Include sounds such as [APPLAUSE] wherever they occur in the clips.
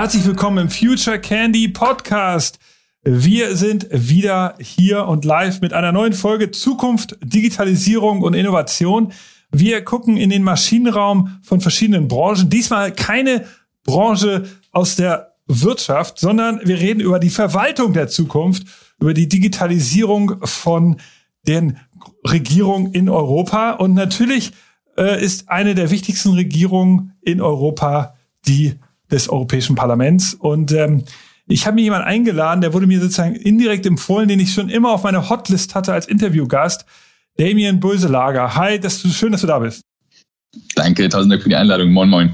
Herzlich willkommen im Future Candy Podcast. Wir sind wieder hier und live mit einer neuen Folge Zukunft, Digitalisierung und Innovation. Wir gucken in den Maschinenraum von verschiedenen Branchen. Diesmal keine Branche aus der Wirtschaft, sondern wir reden über die Verwaltung der Zukunft, über die Digitalisierung von den Regierungen in Europa. Und natürlich äh, ist eine der wichtigsten Regierungen in Europa die des Europäischen Parlaments. Und ähm, ich habe mir jemanden eingeladen, der wurde mir sozusagen indirekt empfohlen, den ich schon immer auf meiner Hotlist hatte als Interviewgast. Damien Böselager. Hi, das ist schön, dass du da bist. Danke, tausend Dank für die Einladung. Moin, moin.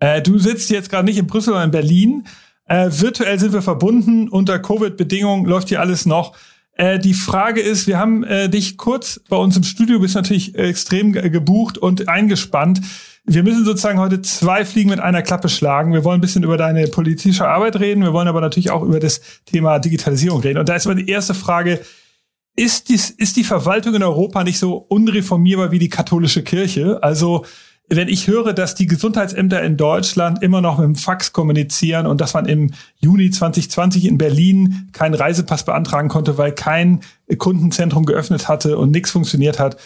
Äh, du sitzt jetzt gerade nicht in Brüssel, sondern in Berlin. Äh, virtuell sind wir verbunden. Unter Covid-Bedingungen läuft hier alles noch. Äh, die Frage ist, wir haben äh, dich kurz bei uns im Studio, bist natürlich extrem gebucht und eingespannt. Wir müssen sozusagen heute zwei Fliegen mit einer Klappe schlagen. Wir wollen ein bisschen über deine politische Arbeit reden. Wir wollen aber natürlich auch über das Thema Digitalisierung reden. Und da ist mal die erste Frage. Ist, dies, ist die Verwaltung in Europa nicht so unreformierbar wie die katholische Kirche? Also, wenn ich höre, dass die Gesundheitsämter in Deutschland immer noch mit dem Fax kommunizieren und dass man im Juni 2020 in Berlin keinen Reisepass beantragen konnte, weil kein Kundenzentrum geöffnet hatte und nichts funktioniert hat,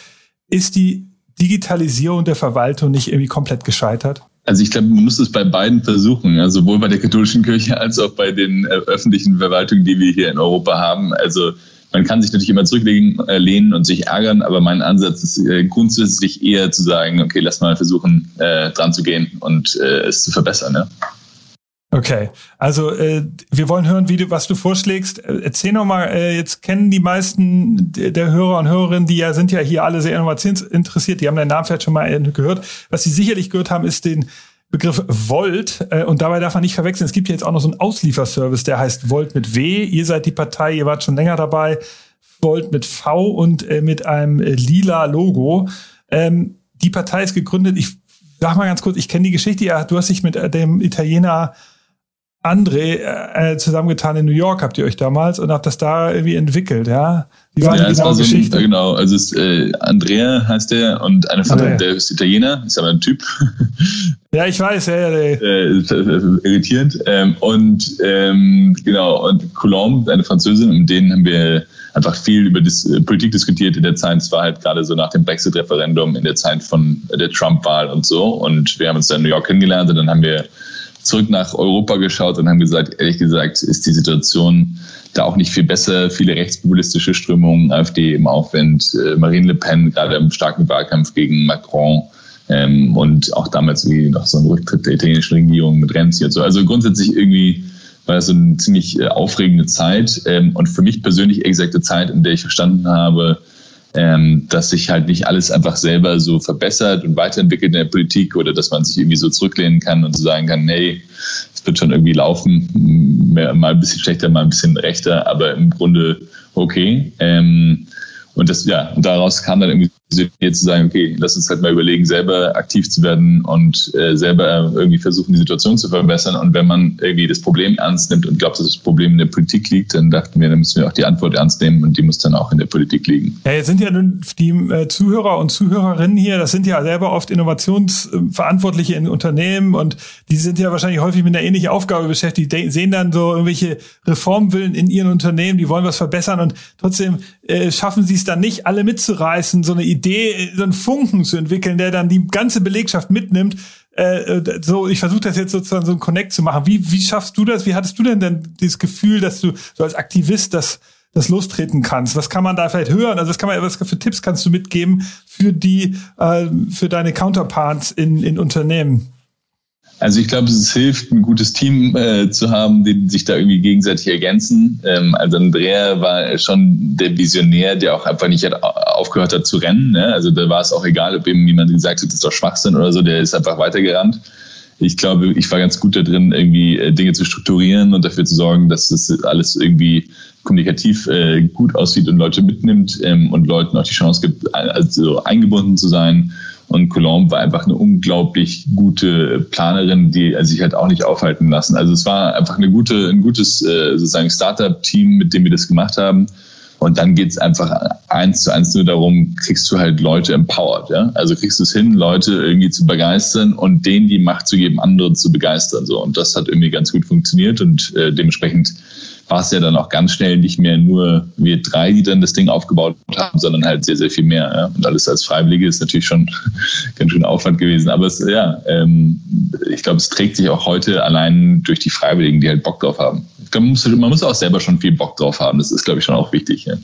ist die Digitalisierung der Verwaltung nicht irgendwie komplett gescheitert? Also ich glaube, man muss es bei beiden versuchen, also sowohl bei der katholischen Kirche als auch bei den äh, öffentlichen Verwaltungen, die wir hier in Europa haben. Also man kann sich natürlich immer zurücklehnen äh, und sich ärgern, aber mein Ansatz ist äh, grundsätzlich eher zu sagen, okay, lass mal versuchen, äh, dran zu gehen und äh, es zu verbessern. Ne? Okay, also äh, wir wollen hören, wie du, was du vorschlägst. Äh, erzähl noch mal, äh, jetzt kennen die meisten der Hörer und Hörerinnen, die ja sind ja hier alle sehr innovationsinteressiert, die haben deinen Namen vielleicht schon mal äh, gehört. Was sie sicherlich gehört haben, ist den Begriff Volt äh, und dabei darf man nicht verwechseln. Es gibt ja jetzt auch noch so einen Auslieferservice, der heißt Volt mit W. Ihr seid die Partei, ihr wart schon länger dabei. Volt mit V und äh, mit einem äh, lila Logo. Ähm, die Partei ist gegründet. Ich sag mal ganz kurz, ich kenne die Geschichte. Ja, du hast dich mit äh, dem Italiener André äh, zusammengetan in New York habt ihr euch damals und habt das da irgendwie entwickelt, ja? Wie war ja, die genaue so Geschichte? Ein, genau, also es, äh, Andrea heißt der und eine von der ist Italiener, ist aber ein Typ. [LAUGHS] Ja, ich weiß, ja, ja. Äh, irritierend. Ähm, und ähm, genau, und Coulomb, eine Französin, und denen haben wir einfach viel über das, äh, Politik diskutiert in der Zeit. Es war halt gerade so nach dem Brexit-Referendum, in der Zeit von der Trump-Wahl und so. Und wir haben uns dann in New York kennengelernt und dann haben wir zurück nach Europa geschaut und haben gesagt, ehrlich gesagt, ist die Situation da auch nicht viel besser. Viele rechtspopulistische Strömungen, AfD im Aufwind, äh, Marine Le Pen gerade im starken Wahlkampf gegen Macron ähm, und auch damals wie noch so ein Rücktritt der italienischen Regierung mit Renzi und so. Also grundsätzlich irgendwie war das so eine ziemlich äh, aufregende Zeit ähm, und für mich persönlich exakte Zeit, in der ich verstanden habe, ähm, dass sich halt nicht alles einfach selber so verbessert und weiterentwickelt in der Politik oder dass man sich irgendwie so zurücklehnen kann und so sagen kann, nee, es wird schon irgendwie laufen, mal ein bisschen schlechter, mal ein bisschen rechter, aber im Grunde okay. Ähm, und das, ja, und daraus kam dann irgendwie jetzt zu sagen, okay, lass uns halt mal überlegen, selber aktiv zu werden und äh, selber irgendwie versuchen, die Situation zu verbessern. Und wenn man irgendwie das Problem ernst nimmt und glaubt, dass das Problem in der Politik liegt, dann dachten wir, dann müssen wir auch die Antwort ernst nehmen und die muss dann auch in der Politik liegen. Ja, jetzt sind ja nun die äh, Zuhörer und Zuhörerinnen hier, das sind ja selber oft Innovationsverantwortliche in Unternehmen und die sind ja wahrscheinlich häufig mit einer ähnlichen Aufgabe beschäftigt. Sehen dann so irgendwelche Reformwillen in ihren Unternehmen, die wollen was verbessern und trotzdem äh, schaffen sie es dann nicht, alle mitzureißen, so eine Idee Idee, so einen Funken zu entwickeln, der dann die ganze Belegschaft mitnimmt. Äh, äh so, ich versuche das jetzt sozusagen so ein Connect zu machen. Wie, wie schaffst du das? Wie hattest du denn denn dieses Gefühl, dass du so als Aktivist das, das lostreten kannst? Was kann man da vielleicht hören? Also was kann man, was für Tipps kannst du mitgeben für die, äh, für deine Counterparts in, in Unternehmen? Also ich glaube, es hilft, ein gutes Team äh, zu haben, die sich da irgendwie gegenseitig ergänzen. Ähm, also Andrea war schon der Visionär, der auch einfach nicht hat, aufgehört hat zu rennen. Ne? Also da war es auch egal, ob ihm jemand gesagt hat, das ist doch Schwachsinn oder so, der ist einfach weitergerannt. Ich glaube, ich war ganz gut da drin, irgendwie äh, Dinge zu strukturieren und dafür zu sorgen, dass das alles irgendwie kommunikativ äh, gut aussieht und Leute mitnimmt ähm, und Leuten auch die Chance gibt, also eingebunden zu sein und Colombe war einfach eine unglaublich gute Planerin, die sich halt auch nicht aufhalten lassen. Also es war einfach eine gute, ein gutes äh, sozusagen Startup-Team, mit dem wir das gemacht haben. Und dann geht's einfach eins zu eins nur darum, kriegst du halt Leute empowered, ja? Also kriegst du es hin, Leute irgendwie zu begeistern und denen die Macht zu geben, andere zu begeistern. So. Und das hat irgendwie ganz gut funktioniert und äh, dementsprechend war es ja dann auch ganz schnell nicht mehr nur wir drei, die dann das Ding aufgebaut haben, sondern halt sehr, sehr viel mehr. Ja? Und alles als Freiwillige ist natürlich schon [LAUGHS] ganz schön Aufwand gewesen. Aber es, ja, ähm, ich glaube, es trägt sich auch heute allein durch die Freiwilligen, die halt Bock drauf haben. Ich glaube, man muss, man muss auch selber schon viel Bock drauf haben. Das ist, glaube ich, schon auch wichtig. Ja,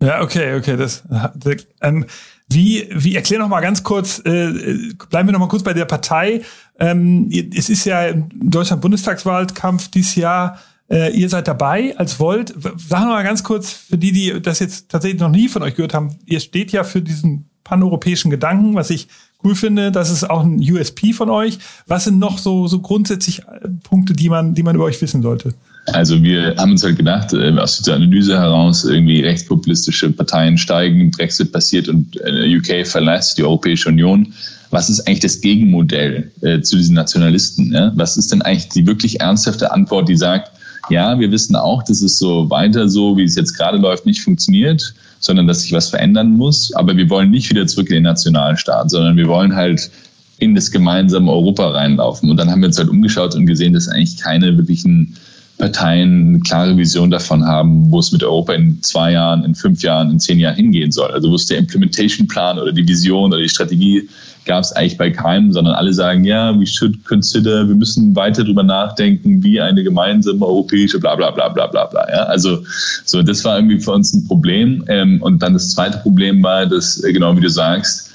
ja okay, okay. Das, das ähm, wie, wie erklär noch mal ganz kurz, äh, bleiben wir noch mal kurz bei der Partei. Ähm, es ist ja im Deutschland Bundestagswahlkampf dieses Jahr äh, ihr seid dabei als Volt. Sag noch mal ganz kurz für die, die das jetzt tatsächlich noch nie von euch gehört haben. Ihr steht ja für diesen paneuropäischen Gedanken, was ich cool finde. Das ist auch ein USP von euch. Was sind noch so, so grundsätzlich äh, Punkte, die man, die man über euch wissen sollte? Also wir haben uns halt gedacht, äh, aus dieser Analyse heraus, irgendwie rechtspopulistische Parteien steigen, Brexit passiert und äh, UK verlässt die Europäische Union. Was ist eigentlich das Gegenmodell äh, zu diesen Nationalisten? Ja? Was ist denn eigentlich die wirklich ernsthafte Antwort, die sagt, ja, wir wissen auch, dass es so weiter so, wie es jetzt gerade läuft, nicht funktioniert, sondern dass sich was verändern muss. Aber wir wollen nicht wieder zurück in den Nationalstaat, sondern wir wollen halt in das gemeinsame Europa reinlaufen. Und dann haben wir uns halt umgeschaut und gesehen, dass eigentlich keine wirklichen Parteien eine klare Vision davon haben, wo es mit Europa in zwei Jahren, in fünf Jahren, in zehn Jahren hingehen soll. Also wo es der Implementation Plan oder die Vision oder die Strategie gab es eigentlich bei keinem, sondern alle sagen, ja, we should consider, wir müssen weiter darüber nachdenken, wie eine gemeinsame europäische bla bla bla bla bla bla. Ja? Also so, das war irgendwie für uns ein Problem. Ähm, und dann das zweite Problem war, dass, äh, genau wie du sagst,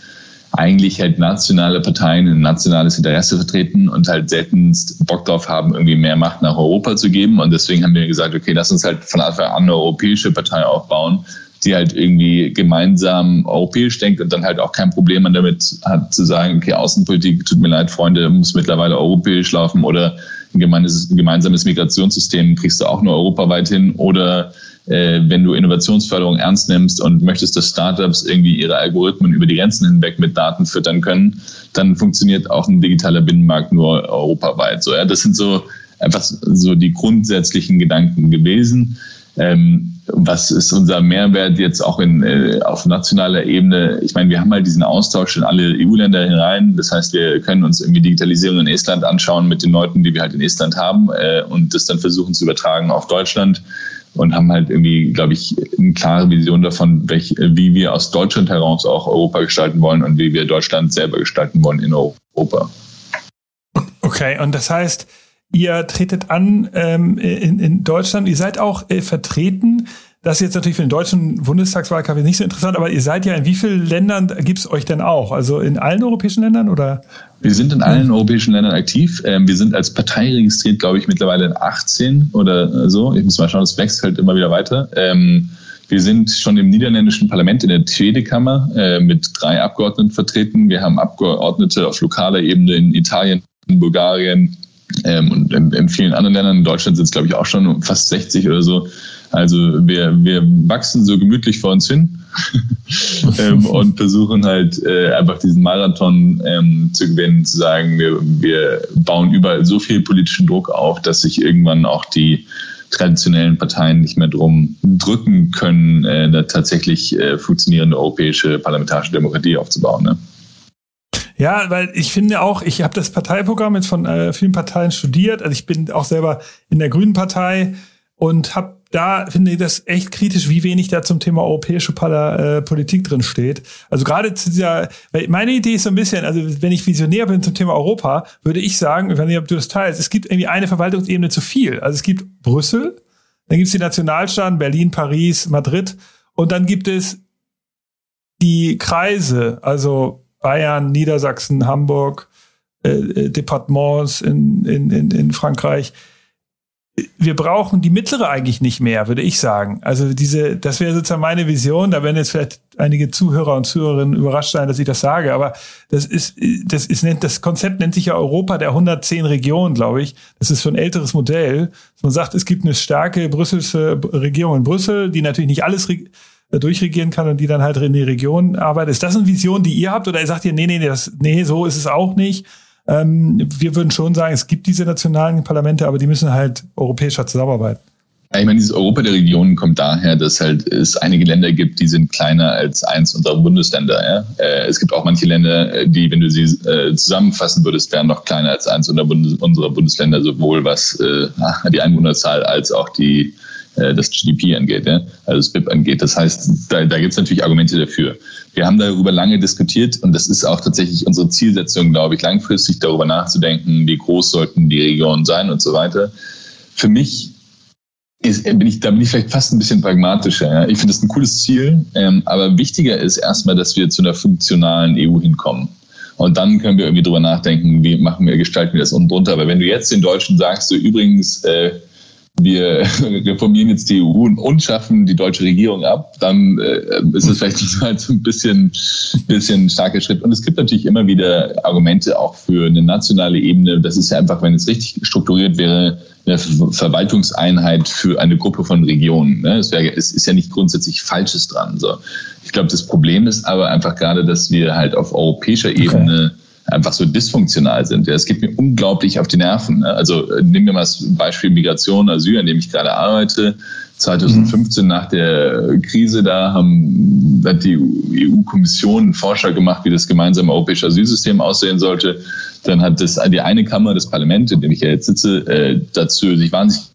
eigentlich halt nationale Parteien ein nationales Interesse vertreten und halt seltenst Bock drauf haben, irgendwie mehr Macht nach Europa zu geben. Und deswegen haben wir gesagt, okay, lass uns halt von Anfang an eine europäische Partei aufbauen, die halt irgendwie gemeinsam europäisch denkt und dann halt auch kein Problem damit hat zu sagen, okay, Außenpolitik, tut mir leid, Freunde, muss mittlerweile europäisch laufen oder ein gemeinsames Migrationssystem kriegst du auch nur europaweit hin oder äh, wenn du Innovationsförderung ernst nimmst und möchtest, dass Startups irgendwie ihre Algorithmen über die Grenzen hinweg mit Daten füttern können, dann funktioniert auch ein digitaler Binnenmarkt nur europaweit. So, ja, das sind so einfach so die grundsätzlichen Gedanken gewesen. Ähm, was ist unser Mehrwert jetzt auch in, äh, auf nationaler Ebene? Ich meine, wir haben halt diesen Austausch in alle EU-Länder hinein. Das heißt, wir können uns irgendwie Digitalisierung in Estland anschauen mit den Leuten, die wir halt in Estland haben äh, und das dann versuchen zu übertragen auf Deutschland und haben halt irgendwie, glaube ich, eine klare Vision davon, welch, wie wir aus Deutschland heraus auch Europa gestalten wollen und wie wir Deutschland selber gestalten wollen in Europa. Okay, und das heißt, Ihr tretet an ähm, in, in Deutschland. Ihr seid auch äh, vertreten. Das ist jetzt natürlich für den deutschen Bundestagswahlkampf nicht so interessant, aber ihr seid ja in wie vielen Ländern gibt's euch denn auch? Also in allen europäischen Ländern oder? Wir sind in allen europäischen Ländern aktiv. Ähm, wir sind als Partei registriert, glaube ich, mittlerweile in 18 oder so. Ich muss mal schauen, das wächst halt immer wieder weiter. Ähm, wir sind schon im niederländischen Parlament in der Tweede-Kammer äh, mit drei Abgeordneten vertreten. Wir haben Abgeordnete auf lokaler Ebene in Italien, in Bulgarien, ähm, und in, in, vielen anderen Ländern, in Deutschland sind es, glaube ich, auch schon fast 60 oder so. Also wir, wir wachsen so gemütlich vor uns hin [LAUGHS] ähm, und versuchen halt äh, einfach diesen Marathon ähm, zu gewinnen, zu sagen, wir, wir bauen überall so viel politischen Druck auf, dass sich irgendwann auch die traditionellen Parteien nicht mehr drum drücken können, äh, eine tatsächlich äh, funktionierende europäische parlamentarische Demokratie aufzubauen. Ne? Ja, weil ich finde auch, ich habe das Parteiprogramm jetzt von äh, vielen Parteien studiert. Also ich bin auch selber in der Grünen Partei und habe da finde ich das echt kritisch, wie wenig da zum Thema europäische Pala, äh, Politik drin steht. Also gerade zu dieser, weil meine Idee ist so ein bisschen, also wenn ich Visionär bin zum Thema Europa, würde ich sagen, ich weiß nicht, ob du das teilst, es gibt irgendwie eine Verwaltungsebene zu viel. Also es gibt Brüssel, dann gibt es die Nationalstaaten, Berlin, Paris, Madrid und dann gibt es die Kreise, also Bayern, Niedersachsen, Hamburg, äh, äh, Departements in, in, in, in Frankreich. Wir brauchen die mittlere eigentlich nicht mehr, würde ich sagen. Also diese, das wäre sozusagen meine Vision. Da werden jetzt vielleicht einige Zuhörer und Zuhörerinnen überrascht sein, dass ich das sage. Aber das ist, das ist, das Konzept nennt sich ja Europa der 110 Regionen, glaube ich. Das ist so ein älteres Modell. Man sagt, es gibt eine starke Brüsselsche Regierung in Brüssel, die natürlich nicht alles durchregieren kann und die dann halt in die Region arbeitet. Ist das eine Vision, die ihr habt oder sagt ihr, nee, nee, das, nee, so ist es auch nicht? Ähm, wir würden schon sagen, es gibt diese nationalen Parlamente, aber die müssen halt europäischer zusammenarbeiten. Ich meine, dieses Europa der Regionen kommt daher, dass halt es einige Länder gibt, die sind kleiner als eins unserer Bundesländer. Ja? Äh, es gibt auch manche Länder, äh, die, wenn du sie äh, zusammenfassen würdest, wären noch kleiner als eins unserer, Bundesländer, sowohl was die Einwohnerzahl als auch die, das GDP angeht, ja? also das BIP angeht. Das heißt, da, da gibt es natürlich Argumente dafür. Wir haben darüber lange diskutiert und das ist auch tatsächlich unsere Zielsetzung, glaube ich, langfristig darüber nachzudenken, wie groß sollten die Regionen sein und so weiter. Für mich ist, bin ich, da bin ich vielleicht fast ein bisschen pragmatischer. Ja. Ich finde das ein cooles Ziel, ähm, aber wichtiger ist erstmal, dass wir zu einer funktionalen EU hinkommen. Und dann können wir irgendwie drüber nachdenken, wie machen wir, gestalten wir das unten drunter. Aber wenn du jetzt den Deutschen sagst, du übrigens, äh, wir [LAUGHS] reformieren jetzt die EU und schaffen die deutsche Regierung ab, dann äh, ist es vielleicht halt so ein bisschen, bisschen starker Schritt. Und es gibt natürlich immer wieder Argumente auch für eine nationale Ebene. Das ist ja einfach, wenn es richtig strukturiert wäre, eine Verwaltungseinheit für eine Gruppe von Regionen. Ne? Es, wäre, es ist ja nicht grundsätzlich Falsches dran. So. Ich glaube, das Problem ist aber einfach gerade, dass wir halt auf europäischer Ebene okay einfach so dysfunktional sind. Es geht mir unglaublich auf die Nerven. Ne? Also äh, nehmen wir mal das Beispiel Migration, Asyl, an dem ich gerade arbeite. 2015 mhm. nach der Krise, da haben, hat die EU-Kommission einen Vorschlag gemacht, wie das gemeinsame europäische Asylsystem aussehen sollte. Dann hat das die eine Kammer, das Parlament, in dem ich ja jetzt sitze, äh, dazu sich wahnsinnig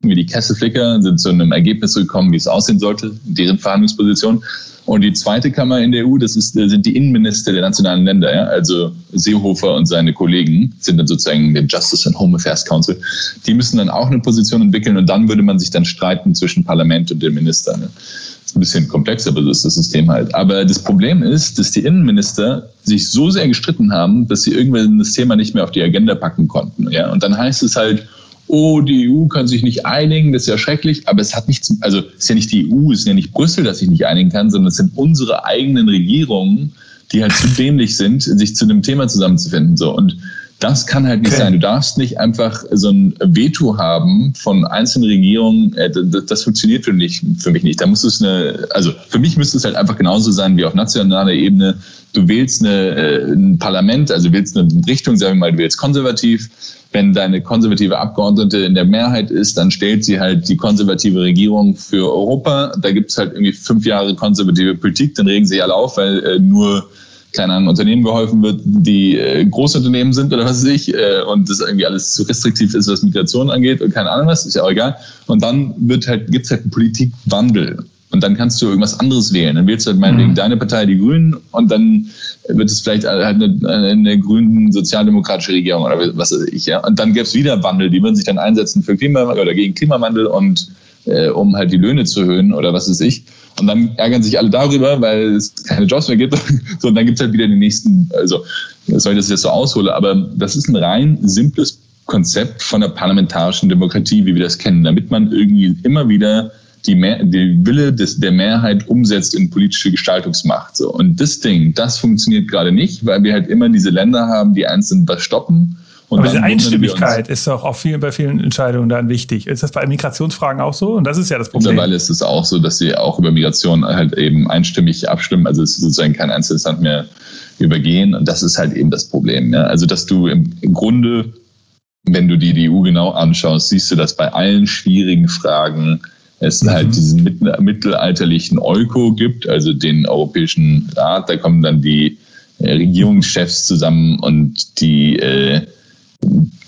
wie die Kesselflicker, sind zu einem Ergebnis gekommen, wie es aussehen sollte, deren Verhandlungsposition. Und die zweite Kammer in der EU, das ist, sind die Innenminister der nationalen Länder. Ja? Also Seehofer und seine Kollegen sind dann sozusagen der Justice and Home Affairs Council. Die müssen dann auch eine Position entwickeln und dann würde man sich dann streiten zwischen Parlament und den Ministern. Ne? Ist ein bisschen komplex, aber so ist das System halt. Aber das Problem ist, dass die Innenminister sich so sehr gestritten haben, dass sie irgendwann das Thema nicht mehr auf die Agenda packen konnten. Ja? Und dann heißt es halt, oh, die EU kann sich nicht einigen, das ist ja schrecklich, aber es hat nichts, also es ist ja nicht die EU, es ist ja nicht Brüssel, das sich nicht einigen kann, sondern es sind unsere eigenen Regierungen, die halt zu dämlich sind, sich zu einem Thema zusammenzufinden. So. Und das kann halt nicht okay. sein. Du darfst nicht einfach so ein Veto haben von einzelnen Regierungen. Äh, das, das funktioniert für mich, für mich nicht. Da muss es eine, also für mich müsste es halt einfach genauso sein wie auf nationaler Ebene. Du wählst eine, äh, ein Parlament, also wählst eine Richtung, sagen wir mal, du wählst konservativ. Wenn deine konservative Abgeordnete in der Mehrheit ist, dann stellt sie halt die konservative Regierung für Europa. Da gibt es halt irgendwie fünf Jahre konservative Politik, dann regen sie alle auf, weil äh, nur keine Ahnung, Unternehmen geholfen wird, die äh, Großunternehmen sind oder was weiß ich, äh, und das irgendwie alles zu restriktiv ist, was Migration angeht und keine Ahnung was, ist ja auch egal. Und dann wird halt, gibt's halt einen Politikwandel. Und dann kannst du irgendwas anderes wählen. Dann wählst du halt meinetwegen mhm. deine Partei, die Grünen, und dann wird es vielleicht halt eine, eine grünen sozialdemokratische Regierung oder was weiß ich, ja. Und dann gäbe es wieder Wandel, die würden sich dann einsetzen für Klima oder gegen Klimawandel und äh, um halt die Löhne zu erhöhen oder was weiß ich. Und dann ärgern sich alle darüber, weil es keine Jobs mehr gibt. [LAUGHS] so, und dann gibt es halt wieder die nächsten, also soll ich das jetzt so aushole, aber das ist ein rein simples Konzept von der parlamentarischen Demokratie, wie wir das kennen, damit man irgendwie immer wieder die, Mehr, die Wille des, der Mehrheit umsetzt in politische Gestaltungsmacht. So. Und das Ding, das funktioniert gerade nicht, weil wir halt immer diese Länder haben, die einzeln was stoppen und Aber diese Einstimmigkeit ist doch auch vielen, bei vielen Entscheidungen dann wichtig. Ist das bei Migrationsfragen auch so? Und das ist ja das Problem. Mittlerweile ist es auch so, dass sie auch über Migration halt eben einstimmig abstimmen. Also es ist sozusagen kein einzelnes Land mehr übergehen. Und das ist halt eben das Problem. Ja? Also dass du im, im Grunde, wenn du dir die EU genau anschaust, siehst du, dass bei allen schwierigen Fragen es mhm. halt diesen mittelalterlichen Euko gibt, also den Europäischen Rat. Da kommen dann die äh, Regierungschefs zusammen und die äh,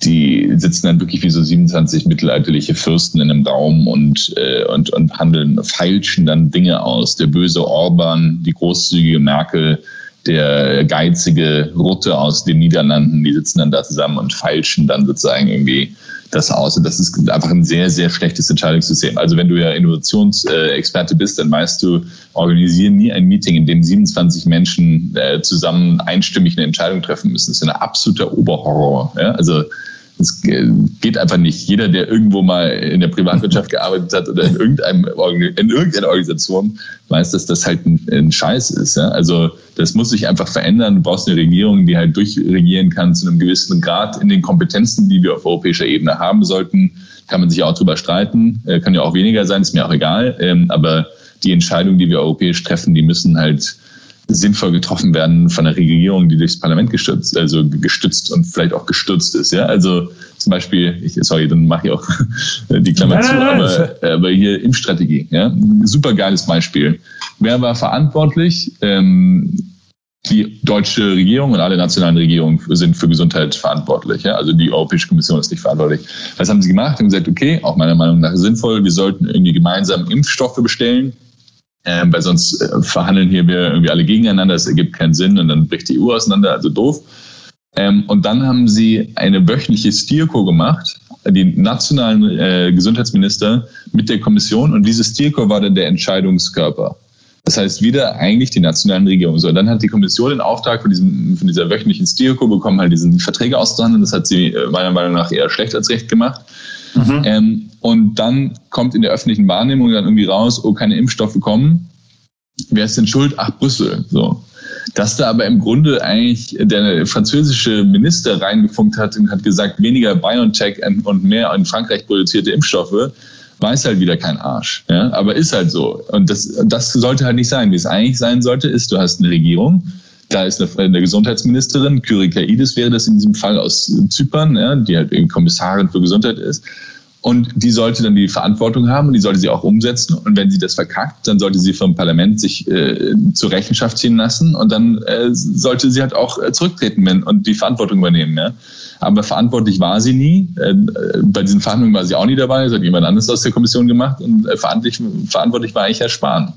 die sitzen dann wirklich wie so 27 mittelalterliche Fürsten in einem Raum und, äh, und, und handeln, feilschen dann Dinge aus. Der böse Orban, die großzügige Merkel, der geizige Rutte aus den Niederlanden, die sitzen dann da zusammen und feilschen dann sozusagen irgendwie das aus. Und das ist einfach ein sehr, sehr schlechtes Entscheidungssystem. Also wenn du ja Innovationsexperte bist, dann weißt du, organisieren nie ein Meeting, in dem 27 Menschen äh, zusammen einstimmig eine Entscheidung treffen müssen. Das ist ein absoluter Oberhorror. Ja? Also es geht einfach nicht. Jeder, der irgendwo mal in der Privatwirtschaft gearbeitet hat oder in, irgendeinem, in irgendeiner Organisation, weiß, dass das halt ein, ein Scheiß ist. Ja? Also das muss sich einfach verändern. Du brauchst eine Regierung, die halt durchregieren kann zu einem gewissen Grad in den Kompetenzen, die wir auf europäischer Ebene haben sollten. Kann man sich auch drüber streiten. Äh, kann ja auch weniger sein, ist mir auch egal. Ähm, aber die Entscheidungen, die wir europäisch treffen, die müssen halt sinnvoll getroffen werden von der Regierung, die durchs Parlament gestützt, also gestützt und vielleicht auch gestürzt ist. Ja, also zum Beispiel, ich, sorry, dann mache ich auch [LAUGHS] die Klammer nein, zu, nein, nein, aber, aber hier Impfstrategie, ja, super geiles Beispiel. Wer war verantwortlich? Ähm, die deutsche Regierung und alle nationalen Regierungen sind für Gesundheit verantwortlich. Ja? Also die Europäische Kommission ist nicht verantwortlich. Was haben sie gemacht? Haben gesagt, okay, auch meiner Meinung nach sinnvoll, wir sollten irgendwie gemeinsam Impfstoffe bestellen, äh, weil sonst äh, verhandeln hier wir irgendwie alle gegeneinander, das ergibt keinen Sinn und dann bricht die EU auseinander, also doof. Ähm, und dann haben sie eine wöchentliche Stierko gemacht, die nationalen äh, Gesundheitsminister mit der Kommission und diese Stierko war dann der Entscheidungskörper. Das heißt, wieder eigentlich die nationalen Regierungen. So, dann hat die Kommission den Auftrag von, diesem, von dieser wöchentlichen Stierko bekommen, halt diesen Verträge auszuhandeln. Das hat sie äh, meiner Meinung nach eher schlecht als recht gemacht. Mhm. Ähm, und dann kommt in der öffentlichen Wahrnehmung dann irgendwie raus, oh, keine Impfstoffe kommen. Wer ist denn schuld? Ach, Brüssel. So. Dass da aber im Grunde eigentlich der französische Minister reingefunkt hat und hat gesagt, weniger BioNTech und mehr in Frankreich produzierte Impfstoffe, weiß halt wieder kein Arsch. Ja? Aber ist halt so. Und das, das sollte halt nicht sein. Wie es eigentlich sein sollte, ist, du hast eine Regierung, da ist eine, eine Gesundheitsministerin, Kyrikaidis wäre das in diesem Fall aus Zypern, ja, die halt Kommissarin für Gesundheit ist. Und die sollte dann die Verantwortung haben und die sollte sie auch umsetzen. Und wenn sie das verkackt, dann sollte sie vom Parlament sich äh, zur Rechenschaft ziehen lassen und dann äh, sollte sie halt auch äh, zurücktreten wenn, und die Verantwortung übernehmen. Ja? Aber verantwortlich war sie nie. Äh, bei diesen Verhandlungen war sie auch nie dabei. Das hat jemand anderes aus der Kommission gemacht. Und äh, verantwortlich, verantwortlich war eigentlich Herr Spahn.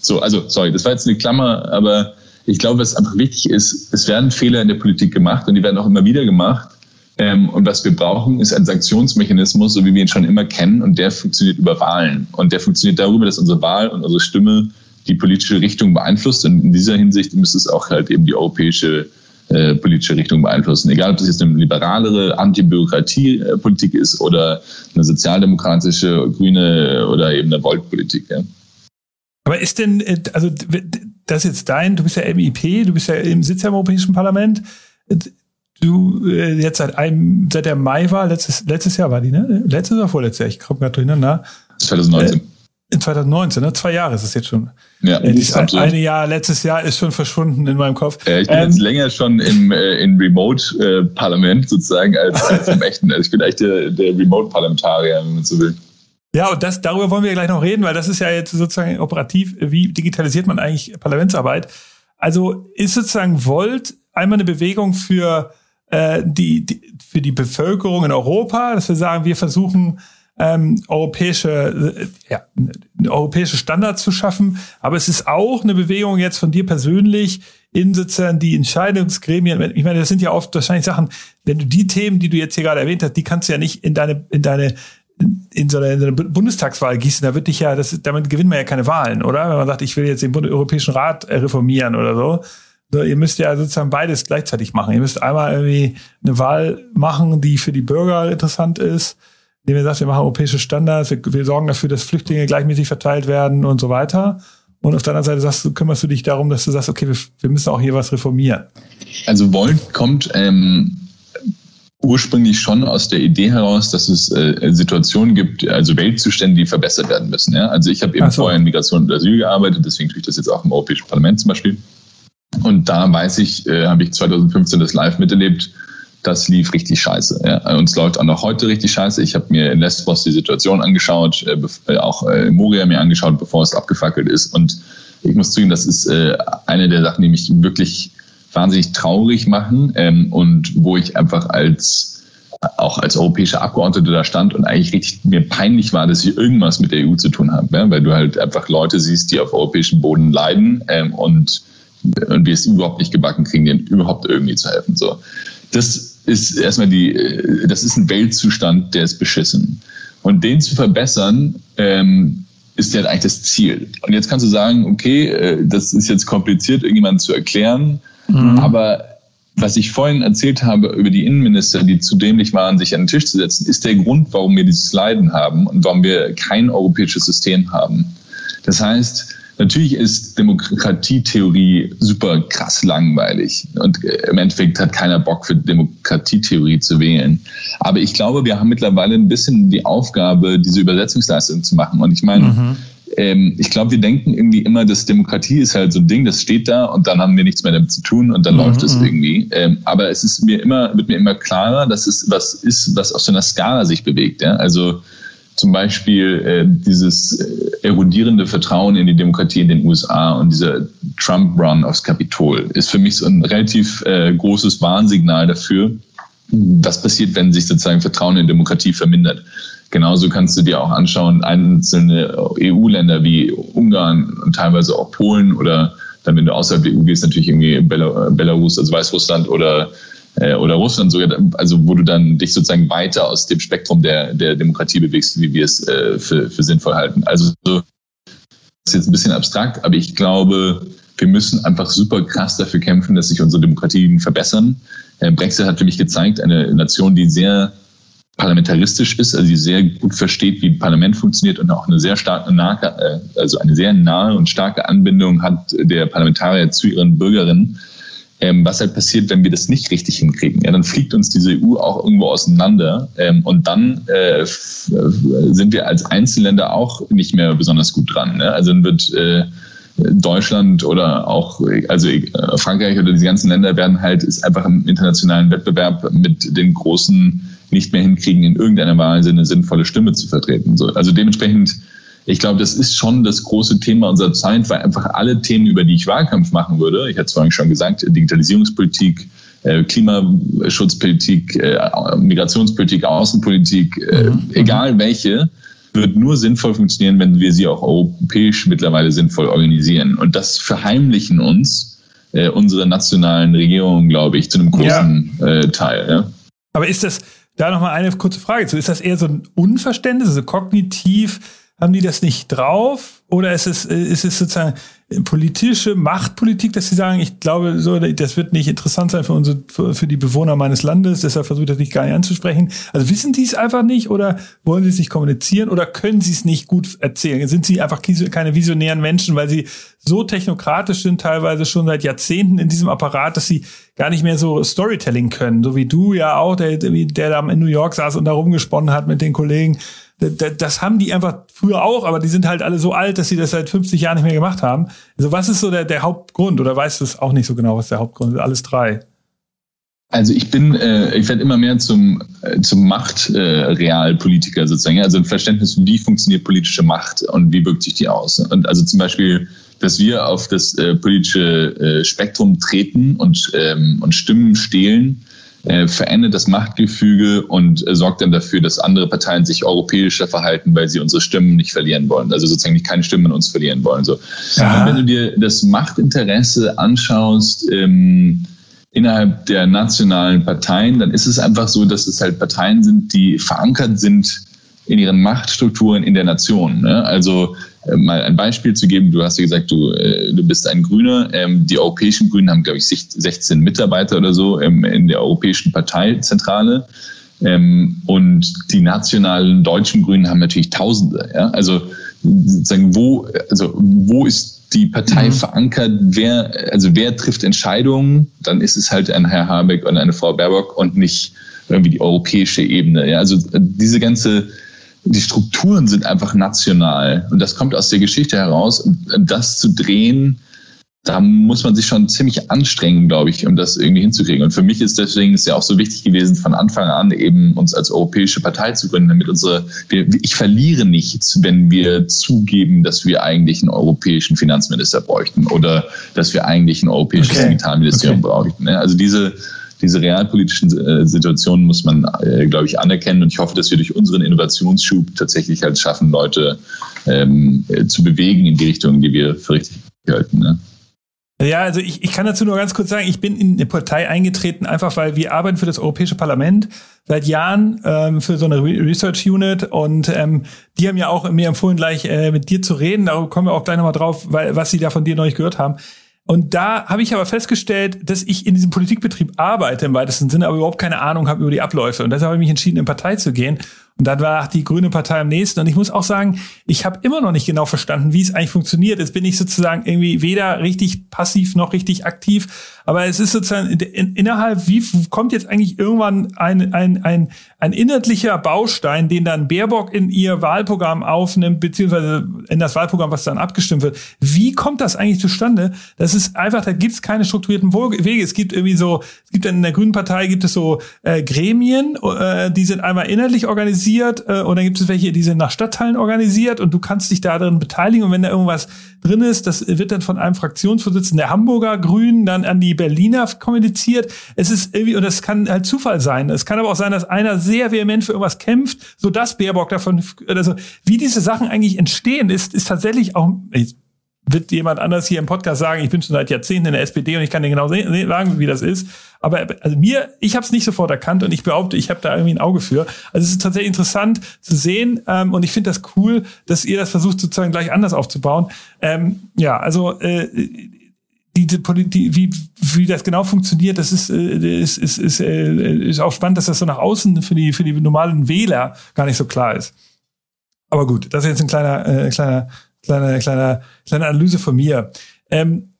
So, also, sorry, das war jetzt eine Klammer, aber ich glaube, was einfach wichtig ist, es werden Fehler in der Politik gemacht und die werden auch immer wieder gemacht. Ähm, und was wir brauchen, ist ein Sanktionsmechanismus, so wie wir ihn schon immer kennen. Und der funktioniert über Wahlen. Und der funktioniert darüber, dass unsere Wahl und unsere Stimme die politische Richtung beeinflusst. Und in dieser Hinsicht müsste es auch halt eben die europäische äh, politische Richtung beeinflussen. Egal, ob das jetzt eine liberalere Anti-Bürokratie-Politik ist oder eine sozialdemokratische, grüne oder eben eine Volt-Politik. Ja. Aber ist denn, äh, also das ist jetzt dein, du bist ja MIP, du bist ja im Sitz im Europäischen Parlament. Du äh, jetzt seit einem, seit der Mai war, letztes, letztes Jahr war die, ne? Letztes oder vorletztes Jahr? Ich komme gerade durcheinander. 2019. Äh, in 2019, ne? Zwei Jahre ist es jetzt schon. Ja, äh, das ein, eine Jahr, letztes Jahr ist schon verschwunden in meinem Kopf. Äh, ich bin ähm, jetzt länger schon im, äh, im Remote-Parlament äh, sozusagen als, als im echten. Also ich bin echt der, der Remote-Parlamentarier, wenn man so will. Ja, und das, darüber wollen wir gleich noch reden, weil das ist ja jetzt sozusagen operativ, wie digitalisiert man eigentlich Parlamentsarbeit? Also ist sozusagen Volt einmal eine Bewegung für äh, die, die, für die Bevölkerung in Europa, dass wir sagen, wir versuchen ähm, europäische, äh, ja, europäische Standards zu schaffen. Aber es ist auch eine Bewegung jetzt von dir persönlich in sozusagen die Entscheidungsgremien. Ich meine, das sind ja oft wahrscheinlich Sachen, wenn du die Themen, die du jetzt hier gerade erwähnt hast, die kannst du ja nicht in deine, in deine in so, eine, in so eine Bundestagswahl gießen, da wird dich ja, das, damit gewinnt man ja keine Wahlen, oder? Wenn man sagt, ich will jetzt den Europäischen Rat reformieren oder so. So, ihr müsst ja sozusagen beides gleichzeitig machen. Ihr müsst einmal irgendwie eine Wahl machen, die für die Bürger interessant ist, indem ihr sagt, wir machen europäische Standards, wir, wir sorgen dafür, dass Flüchtlinge gleichmäßig verteilt werden und so weiter. Und auf der anderen Seite sagst du, kümmerst du dich darum, dass du sagst, okay, wir, wir müssen auch hier was reformieren. Also Volt kommt ähm, ursprünglich schon aus der Idee heraus, dass es äh, Situationen gibt, also Weltzustände, die verbessert werden müssen. Ja? Also ich habe eben so. vorher in Migration und Asyl gearbeitet, deswegen tue ich das jetzt auch im Europäischen Parlament zum Beispiel. Und da weiß ich, äh, habe ich 2015 das live miterlebt, das lief richtig scheiße. Ja. Und es läuft auch noch heute richtig scheiße. Ich habe mir in Lesbos die Situation angeschaut, äh, äh auch äh, Moria mir angeschaut, bevor es abgefackelt ist. Und ich muss zugeben, das ist äh, eine der Sachen, die mich wirklich wahnsinnig traurig machen ähm, und wo ich einfach als auch als europäischer Abgeordneter da stand und eigentlich richtig mir peinlich war, dass ich irgendwas mit der EU zu tun habe, ja? weil du halt einfach Leute siehst, die auf europäischem Boden leiden ähm, und und wir es überhaupt nicht gebacken kriegen, denen überhaupt irgendwie zu helfen. So, das ist erstmal die, äh, das ist ein Weltzustand, der ist beschissen. Und den zu verbessern, ähm, ist ja eigentlich das Ziel. Und jetzt kannst du sagen, okay, äh, das ist jetzt kompliziert, irgendjemandem zu erklären, mhm. aber was ich vorhin erzählt habe über die Innenminister, die zu dämlich waren, sich an den Tisch zu setzen, ist der Grund, warum wir dieses Leiden haben und warum wir kein europäisches System haben. Das heißt, Natürlich ist Demokratietheorie super krass langweilig und im Endeffekt hat keiner Bock für Demokratietheorie zu wählen. Aber ich glaube, wir haben mittlerweile ein bisschen die Aufgabe, diese Übersetzungsleistung zu machen. Und ich meine, mhm. Ähm, ich glaube, wir denken irgendwie immer, dass Demokratie ist halt so ein Ding, das steht da und dann haben wir nichts mehr damit zu tun und dann mhm. läuft es irgendwie. Ähm, aber es ist mir immer, wird mir immer klarer, dass es was ist, was auf so einer Skala sich bewegt. Ja? Also zum Beispiel äh, dieses äh, erodierende Vertrauen in die Demokratie in den USA und dieser Trump-Run aufs Kapitol ist für mich so ein relativ äh, großes Warnsignal dafür, was passiert, wenn sich sozusagen Vertrauen in Demokratie vermindert. Genauso kannst du dir auch anschauen, einzelne EU-Länder wie Ungarn und teilweise auch Polen oder dann, wenn du außerhalb der EU gehst, natürlich irgendwie Belarus, also Weißrussland oder äh, oder Russland sogar, also wo du dann dich sozusagen weiter aus dem Spektrum der, der Demokratie bewegst, wie wir es äh, für, für sinnvoll halten. Also das ist jetzt ein bisschen abstrakt, aber ich glaube, wir müssen einfach super krass dafür kämpfen, dass sich unsere Demokratien verbessern. Äh, Brexit hat für mich gezeigt, eine Nation, die sehr parlamentaristisch ist, also die sehr gut versteht, wie ein Parlament funktioniert und auch eine sehr starke, nahe, also eine sehr nahe und starke Anbindung hat der Parlamentarier zu ihren Bürgerinnen ähm, was halt passiert, wenn wir das nicht richtig hinkriegen. Ja, dann fliegt uns diese EU auch irgendwo auseinander ähm, und dann äh, sind wir als Einzelländer auch nicht mehr besonders gut dran. Ne? Also dann wird äh, Deutschland oder auch also äh, Frankreich oder diese ganzen Länder werden halt ist einfach im internationalen Wettbewerb mit den großen nicht mehr hinkriegen, in irgendeiner Weise eine sinnvolle Stimme zu vertreten. So, also dementsprechend ich glaube, das ist schon das große Thema unserer Zeit, weil einfach alle Themen, über die ich Wahlkampf machen würde, ich hatte es vorhin schon gesagt, Digitalisierungspolitik, äh, Klimaschutzpolitik, äh, Migrationspolitik, Außenpolitik, äh, mhm. egal welche, wird nur sinnvoll funktionieren, wenn wir sie auch europäisch mittlerweile sinnvoll organisieren. Und das verheimlichen uns unsere nationalen Regierungen, glaube ich, zu einem großen ja. Teil. Ja. Aber ist das, da nochmal eine kurze Frage zu, ist das eher so ein Unverständnis, also kognitiv, haben die das nicht drauf? Oder ist es, ist es sozusagen politische Machtpolitik, dass sie sagen, ich glaube, so, das wird nicht interessant sein für unsere, für, die Bewohner meines Landes, deshalb versuche ich das nicht gar nicht anzusprechen. Also wissen die es einfach nicht oder wollen sie es nicht kommunizieren oder können sie es nicht gut erzählen? Sind sie einfach keine visionären Menschen, weil sie so technokratisch sind, teilweise schon seit Jahrzehnten in diesem Apparat, dass sie gar nicht mehr so Storytelling können, so wie du ja auch, der, der da in New York saß und da rumgesponnen hat mit den Kollegen das haben die einfach früher auch, aber die sind halt alle so alt, dass sie das seit 50 Jahren nicht mehr gemacht haben. Also was ist so der, der Hauptgrund? Oder weißt du es auch nicht so genau, was der Hauptgrund ist? Alles drei. Also ich bin, äh, ich werde immer mehr zum, äh, zum Machtrealpolitiker äh, sozusagen. Also ein Verständnis, wie funktioniert politische Macht und wie wirkt sich die aus. Und also zum Beispiel, dass wir auf das äh, politische äh, Spektrum treten und, ähm, und Stimmen stehlen, äh, verändert das Machtgefüge und äh, sorgt dann dafür, dass andere Parteien sich europäischer verhalten, weil sie unsere Stimmen nicht verlieren wollen. Also sozusagen nicht keine Stimmen an uns verlieren wollen. So. Ja. wenn du dir das Machtinteresse anschaust, ähm, innerhalb der nationalen Parteien, dann ist es einfach so, dass es halt Parteien sind, die verankert sind in ihren Machtstrukturen in der Nation. Ne? Also äh, mal ein Beispiel zu geben, du hast ja gesagt, du, äh, du bist ein Grüner. Ähm, die europäischen Grünen haben, glaube ich, 16 Mitarbeiter oder so ähm, in der Europäischen Parteizentrale. Ähm, und die nationalen deutschen Grünen haben natürlich Tausende. Ja? Also sozusagen, wo, also wo ist die Partei mhm. verankert, wer, also wer trifft Entscheidungen, dann ist es halt ein Herr Habeck und eine Frau Baerbock und nicht irgendwie die europäische Ebene. Ja? Also diese ganze die Strukturen sind einfach national. Und das kommt aus der Geschichte heraus. Und das zu drehen, da muss man sich schon ziemlich anstrengen, glaube ich, um das irgendwie hinzukriegen. Und für mich ist deswegen ist ja auch so wichtig gewesen, von Anfang an eben uns als europäische Partei zu gründen, damit unsere, wir, ich verliere nichts, wenn wir zugeben, dass wir eigentlich einen europäischen Finanzminister bräuchten oder dass wir eigentlich ein europäisches okay. Digitalministerium okay. bräuchten. Also diese, diese realpolitischen äh, Situationen muss man, äh, glaube ich, anerkennen. Und ich hoffe, dass wir durch unseren Innovationsschub tatsächlich halt schaffen, Leute ähm, äh, zu bewegen in die Richtung, die wir für richtig halten. Ne? Ja, also ich, ich kann dazu nur ganz kurz sagen, ich bin in eine Partei eingetreten, einfach weil wir arbeiten für das Europäische Parlament seit Jahren ähm, für so eine Research Unit und ähm, die haben ja auch mir empfohlen, gleich äh, mit dir zu reden. Da kommen wir auch gleich nochmal drauf, weil was sie da von dir nicht gehört haben. Und da habe ich aber festgestellt, dass ich in diesem Politikbetrieb arbeite im weitesten Sinne, aber überhaupt keine Ahnung habe über die Abläufe. Und deshalb habe ich mich entschieden, in Partei zu gehen. Und dann war die Grüne Partei am nächsten. Und ich muss auch sagen, ich habe immer noch nicht genau verstanden, wie es eigentlich funktioniert. Jetzt bin ich sozusagen irgendwie weder richtig passiv noch richtig aktiv. Aber es ist sozusagen in, in, innerhalb, wie kommt jetzt eigentlich irgendwann ein, ein, ein, ein inhaltlicher Baustein, den dann Baerbock in ihr Wahlprogramm aufnimmt, beziehungsweise in das Wahlprogramm, was dann abgestimmt wird. Wie kommt das eigentlich zustande? Das ist einfach, da gibt es keine strukturierten Wege. Es gibt irgendwie so, es gibt in der Grünen Partei gibt es so äh, Gremien, äh, die sind einmal inhaltlich organisiert äh, und dann gibt es welche, die sind nach Stadtteilen organisiert und du kannst dich da drin beteiligen und wenn da irgendwas drin ist, das wird dann von einem Fraktionsvorsitzenden der Hamburger Grünen dann an die Berliner kommuniziert. Es ist irgendwie, und das kann halt Zufall sein. Es kann aber auch sein, dass einer sehr vehement für irgendwas kämpft, so dass Baerbock davon, also wie diese Sachen eigentlich entstehen, ist, ist tatsächlich auch, wird jemand anders hier im Podcast sagen, ich bin schon seit Jahrzehnten in der SPD und ich kann dir genau sagen, wie das ist. Aber also mir, ich habe es nicht sofort erkannt und ich behaupte, ich habe da irgendwie ein Auge für. Also es ist tatsächlich interessant zu sehen ähm, und ich finde das cool, dass ihr das versucht sozusagen gleich anders aufzubauen. Ähm, ja, also äh, diese Politik, wie, wie das genau funktioniert, das ist, äh, ist, ist, ist, äh, ist auch spannend, dass das so nach außen für die, für die normalen Wähler gar nicht so klar ist. Aber gut, das ist jetzt ein kleiner, äh, kleiner, kleiner, kleiner, kleine Analyse von mir. Ähm,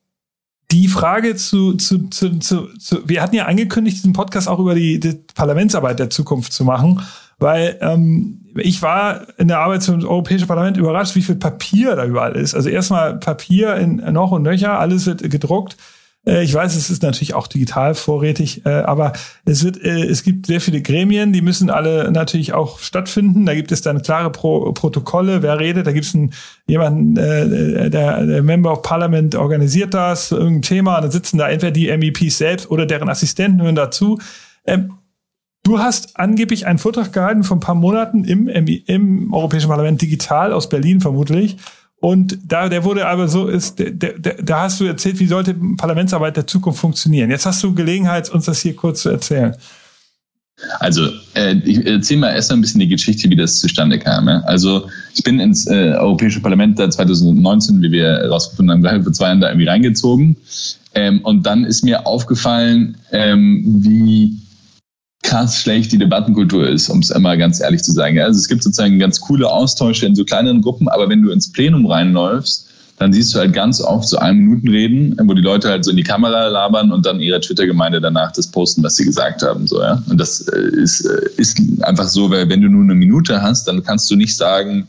die Frage zu, zu, zu, zu, zu, wir hatten ja angekündigt, diesen Podcast auch über die, die Parlamentsarbeit der Zukunft zu machen, weil ähm, ich war in der Arbeit zum Europäischen Parlament überrascht, wie viel Papier da überall ist. Also erstmal Papier in noch und nöcher, alles wird gedruckt. Äh, ich weiß, es ist natürlich auch digital vorrätig, äh, aber es wird, äh, es gibt sehr viele Gremien, die müssen alle natürlich auch stattfinden. Da gibt es dann klare Pro Protokolle, wer redet. Da gibt es einen, jemanden, der, der Member of Parliament organisiert das, irgendein Thema. Dann sitzen da entweder die MEPs selbst oder deren Assistenten hören dazu. Ähm, du hast angeblich einen Vortrag gehalten vor ein paar Monaten im, im Europäischen Parlament digital aus Berlin vermutlich. Und da, der wurde aber so, ist, da hast du erzählt, wie sollte Parlamentsarbeit der Zukunft funktionieren. Jetzt hast du Gelegenheit, uns das hier kurz zu erzählen. Also, äh, ich erzähle mal erst mal ein bisschen die Geschichte, wie das zustande kam. Ja? Also, ich bin ins äh, Europäische Parlament da 2019, wie wir herausgefunden haben, vor zwei Jahren da irgendwie reingezogen. Ähm, und dann ist mir aufgefallen, ähm, wie krass schlecht die Debattenkultur ist, um es immer ganz ehrlich zu sagen. Also es gibt sozusagen ganz coole Austausche in so kleineren Gruppen, aber wenn du ins Plenum reinläufst, dann siehst du halt ganz oft so ein Minuten reden, wo die Leute halt so in die Kamera labern und dann ihrer Twitter-Gemeinde danach das posten, was sie gesagt haben. So, ja? Und das äh, ist, äh, ist einfach so, weil wenn du nur eine Minute hast, dann kannst du nicht sagen,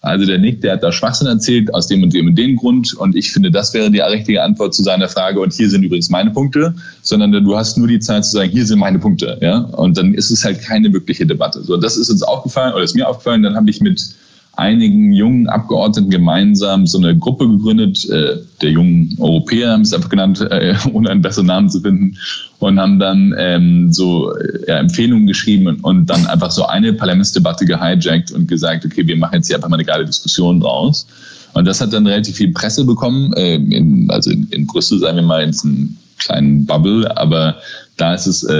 also der Nick, der hat da Schwachsinn erzählt, aus dem und dem und dem Grund und ich finde, das wäre die richtige Antwort zu seiner Frage und hier sind übrigens meine Punkte, sondern du hast nur die Zeit zu sagen, hier sind meine Punkte. Ja? Und dann ist es halt keine wirkliche Debatte. So, das ist uns aufgefallen oder ist mir aufgefallen, dann habe ich mit einigen jungen Abgeordneten gemeinsam so eine Gruppe gegründet, äh, der jungen Europäer haben es einfach genannt, äh, [LAUGHS] ohne einen besseren Namen zu finden, und haben dann ähm, so ja, Empfehlungen geschrieben und, und dann einfach so eine Parlamentsdebatte gehijackt und gesagt, okay, wir machen jetzt hier einfach mal eine geile Diskussion draus. Und das hat dann relativ viel Presse bekommen, äh, in, also in, in Brüssel, sagen wir mal, in diesem kleinen Bubble, aber da ist es äh,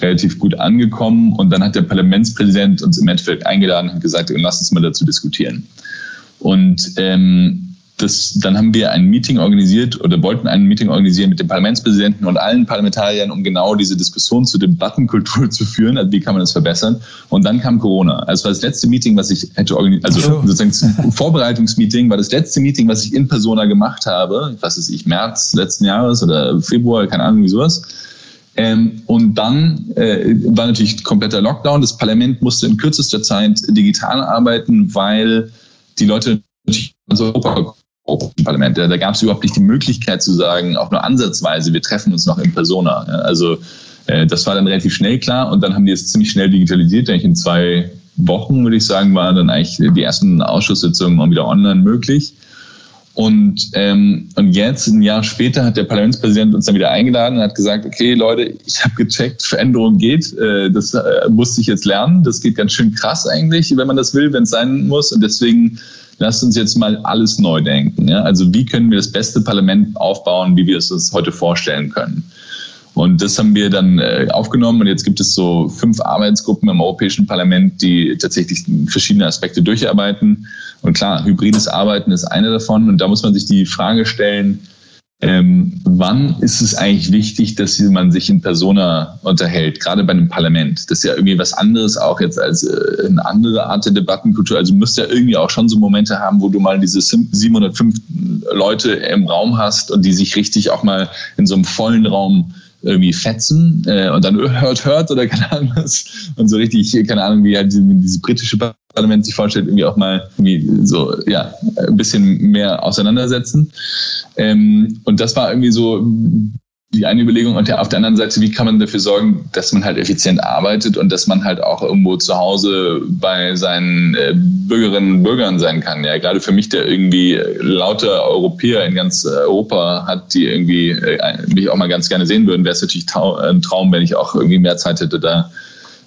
relativ gut angekommen und dann hat der Parlamentspräsident uns im Endeffekt eingeladen und gesagt, lass uns mal dazu diskutieren. Und ähm, das, dann haben wir ein Meeting organisiert oder wollten ein Meeting organisieren mit dem Parlamentspräsidenten und allen Parlamentariern, um genau diese Diskussion zur Debattenkultur [LAUGHS] zu führen. Also wie kann man das verbessern? Und dann kam Corona. Also war das letzte Meeting, was ich hätte organisiert, also so. sozusagen [LAUGHS] Vorbereitungsmeeting war das letzte Meeting, was ich in Persona gemacht habe. Was ist ich, März letzten Jahres oder Februar, keine Ahnung, wie sowas. Ähm, und dann äh, war natürlich kompletter Lockdown. Das Parlament musste in kürzester Zeit digital arbeiten, weil die Leute natürlich aus Europa Parlament. Da, da gab es überhaupt nicht die Möglichkeit zu sagen, auch nur ansatzweise, wir treffen uns noch in Persona. Ja, also äh, das war dann relativ schnell klar und dann haben die es ziemlich schnell digitalisiert. Eigentlich in zwei Wochen, würde ich sagen, waren dann eigentlich die ersten Ausschusssitzungen auch wieder online möglich. Und, ähm, und jetzt, ein Jahr später, hat der Parlamentspräsident uns dann wieder eingeladen und hat gesagt, okay, Leute, ich habe gecheckt, Veränderung geht. Äh, das äh, musste ich jetzt lernen. Das geht ganz schön krass eigentlich, wenn man das will, wenn es sein muss. Und deswegen lasst uns jetzt mal alles neu denken. Ja? Also wie können wir das beste Parlament aufbauen, wie wir es uns heute vorstellen können. Und das haben wir dann äh, aufgenommen und jetzt gibt es so fünf Arbeitsgruppen im Europäischen Parlament, die tatsächlich verschiedene Aspekte durcharbeiten. Und klar, hybrides Arbeiten ist eine davon und da muss man sich die Frage stellen, ähm, wann ist es eigentlich wichtig, dass man sich in Persona unterhält, gerade bei einem Parlament? Das ist ja irgendwie was anderes auch jetzt als äh, eine andere Art der Debattenkultur. Also du musst ja irgendwie auch schon so Momente haben, wo du mal diese 705 Leute im Raum hast und die sich richtig auch mal in so einem vollen Raum irgendwie fetzen äh, und dann [LAUGHS] hört, hört oder keine Ahnung was. Und so richtig, keine Ahnung, wie halt diese, diese britische Parlament sich vorstellt, irgendwie auch mal irgendwie so, ja, ein bisschen mehr auseinandersetzen. Ähm, und das war irgendwie so die eine Überlegung und ja, auf der anderen Seite, wie kann man dafür sorgen, dass man halt effizient arbeitet und dass man halt auch irgendwo zu Hause bei seinen äh, Bürgerinnen und Bürgern sein kann. Ja, gerade für mich, der irgendwie lauter Europäer in ganz Europa hat, die irgendwie äh, mich auch mal ganz gerne sehen würden, wäre es natürlich ein Traum, wenn ich auch irgendwie mehr Zeit hätte, da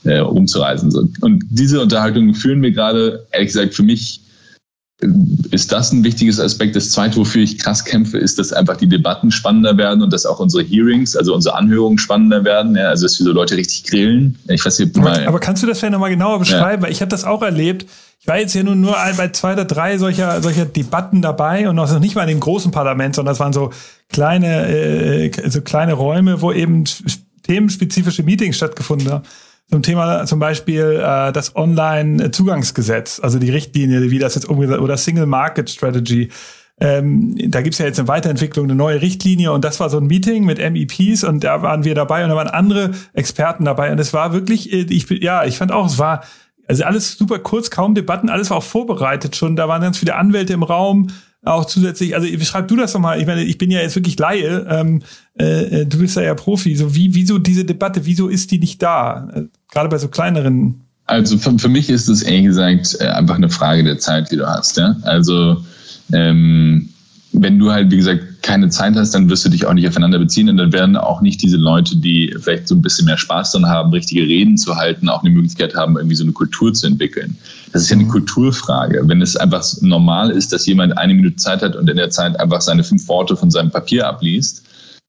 äh, rumzureisen. Und diese Unterhaltung führen wir gerade, ehrlich gesagt, für mich ist das ein wichtiges Aspekt. Das Zweite, wofür ich krass kämpfe, ist, dass einfach die Debatten spannender werden und dass auch unsere Hearings, also unsere Anhörungen spannender werden. Ja, also dass wir so Leute richtig grillen. Ich weiß nicht, aber, aber kannst du das vielleicht nochmal genauer beschreiben? Ja. Weil ich habe das auch erlebt. Ich war jetzt ja nur, nur bei zwei oder drei solcher, solcher Debatten dabei und noch nicht mal in dem großen Parlament, sondern das waren so kleine, äh, so kleine Räume, wo eben themenspezifische Meetings stattgefunden haben zum Thema zum Beispiel äh, das Online-Zugangsgesetz, also die Richtlinie, wie das jetzt umgesetzt oder Single Market Strategy. Ähm, da gibt's ja jetzt eine Weiterentwicklung, eine neue Richtlinie und das war so ein Meeting mit MEPs und da waren wir dabei und da waren andere Experten dabei und es war wirklich, äh, ich ja, ich fand auch, es war also alles super kurz, kaum Debatten, alles war auch vorbereitet schon. Da waren ganz viele Anwälte im Raum, auch zusätzlich, also beschreib du das nochmal, ich meine, ich bin ja jetzt wirklich Laie, ähm, äh, äh, du bist ja ja Profi, so wie, wieso diese Debatte, wieso ist die nicht da? Äh, gerade bei so kleineren. Also für, für mich ist es ehrlich gesagt äh, einfach eine Frage der Zeit, die du hast. Ja? Also ähm, wenn du halt, wie gesagt, keine Zeit hast, dann wirst du dich auch nicht aufeinander beziehen und dann werden auch nicht diese Leute, die vielleicht so ein bisschen mehr Spaß daran haben, richtige Reden zu halten, auch eine Möglichkeit haben, irgendwie so eine Kultur zu entwickeln. Das ist ja eine mhm. Kulturfrage. Wenn es einfach normal ist, dass jemand eine Minute Zeit hat und in der Zeit einfach seine fünf Worte von seinem Papier abliest,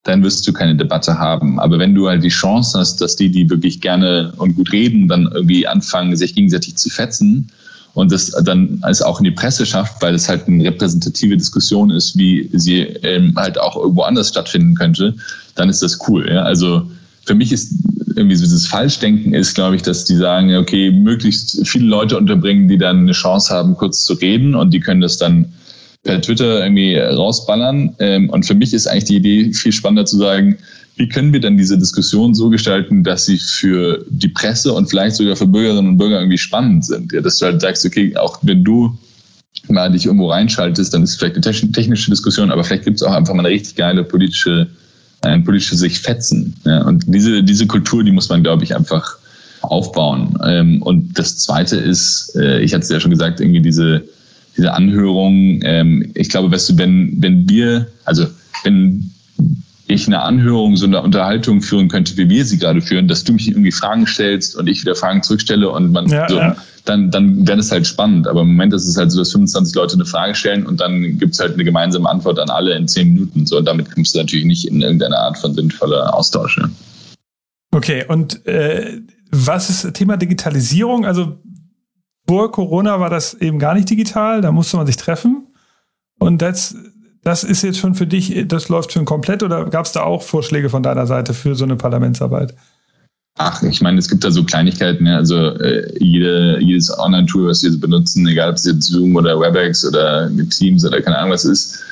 dann wirst du keine Debatte haben. Aber wenn du halt die Chance hast, dass die, die wirklich gerne und gut reden, dann irgendwie anfangen, sich gegenseitig zu fetzen, und das dann als auch in die Presse schafft, weil es halt eine repräsentative Diskussion ist, wie sie ähm, halt auch irgendwo anders stattfinden könnte, dann ist das cool. Ja? Also für mich ist irgendwie so dieses Falschdenken ist, glaube ich, dass die sagen, okay, möglichst viele Leute unterbringen, die dann eine Chance haben, kurz zu reden und die können das dann per Twitter irgendwie rausballern. Ähm, und für mich ist eigentlich die Idee viel spannender zu sagen, wie können wir dann diese Diskussion so gestalten, dass sie für die Presse und vielleicht sogar für Bürgerinnen und Bürger irgendwie spannend sind? Ja, dass du halt sagst, okay, auch wenn du mal dich irgendwo reinschaltest, dann ist es vielleicht eine technische Diskussion, aber vielleicht gibt es auch einfach mal eine richtig geile politische, ein politisches sich fetzen. Ja, und diese, diese Kultur, die muss man, glaube ich, einfach aufbauen. Ähm, und das Zweite ist, äh, ich hatte es ja schon gesagt, irgendwie diese, diese Anhörung. Ähm, ich glaube, weißt du, wenn, wenn wir, also wenn ich eine Anhörung, so eine Unterhaltung führen könnte, wie wir sie gerade führen, dass du mich irgendwie Fragen stellst und ich wieder Fragen zurückstelle und man ja, so, ja. dann, dann wäre es halt spannend. Aber im Moment ist es halt so, dass 25 Leute eine Frage stellen und dann gibt es halt eine gemeinsame Antwort an alle in 10 Minuten. So, und damit kommst du natürlich nicht in irgendeine Art von sinnvoller Austausch. Okay, und äh, was ist Thema Digitalisierung? Also vor Corona war das eben gar nicht digital, da musste man sich treffen. Und das das ist jetzt schon für dich, das läuft schon komplett oder gab es da auch Vorschläge von deiner Seite für so eine Parlamentsarbeit? Ach, ich meine, es gibt da so Kleinigkeiten. Ja. Also äh, jede, jedes Online-Tool, was wir benutzen, egal ob es jetzt Zoom oder WebEx oder Teams oder keine Ahnung was ist,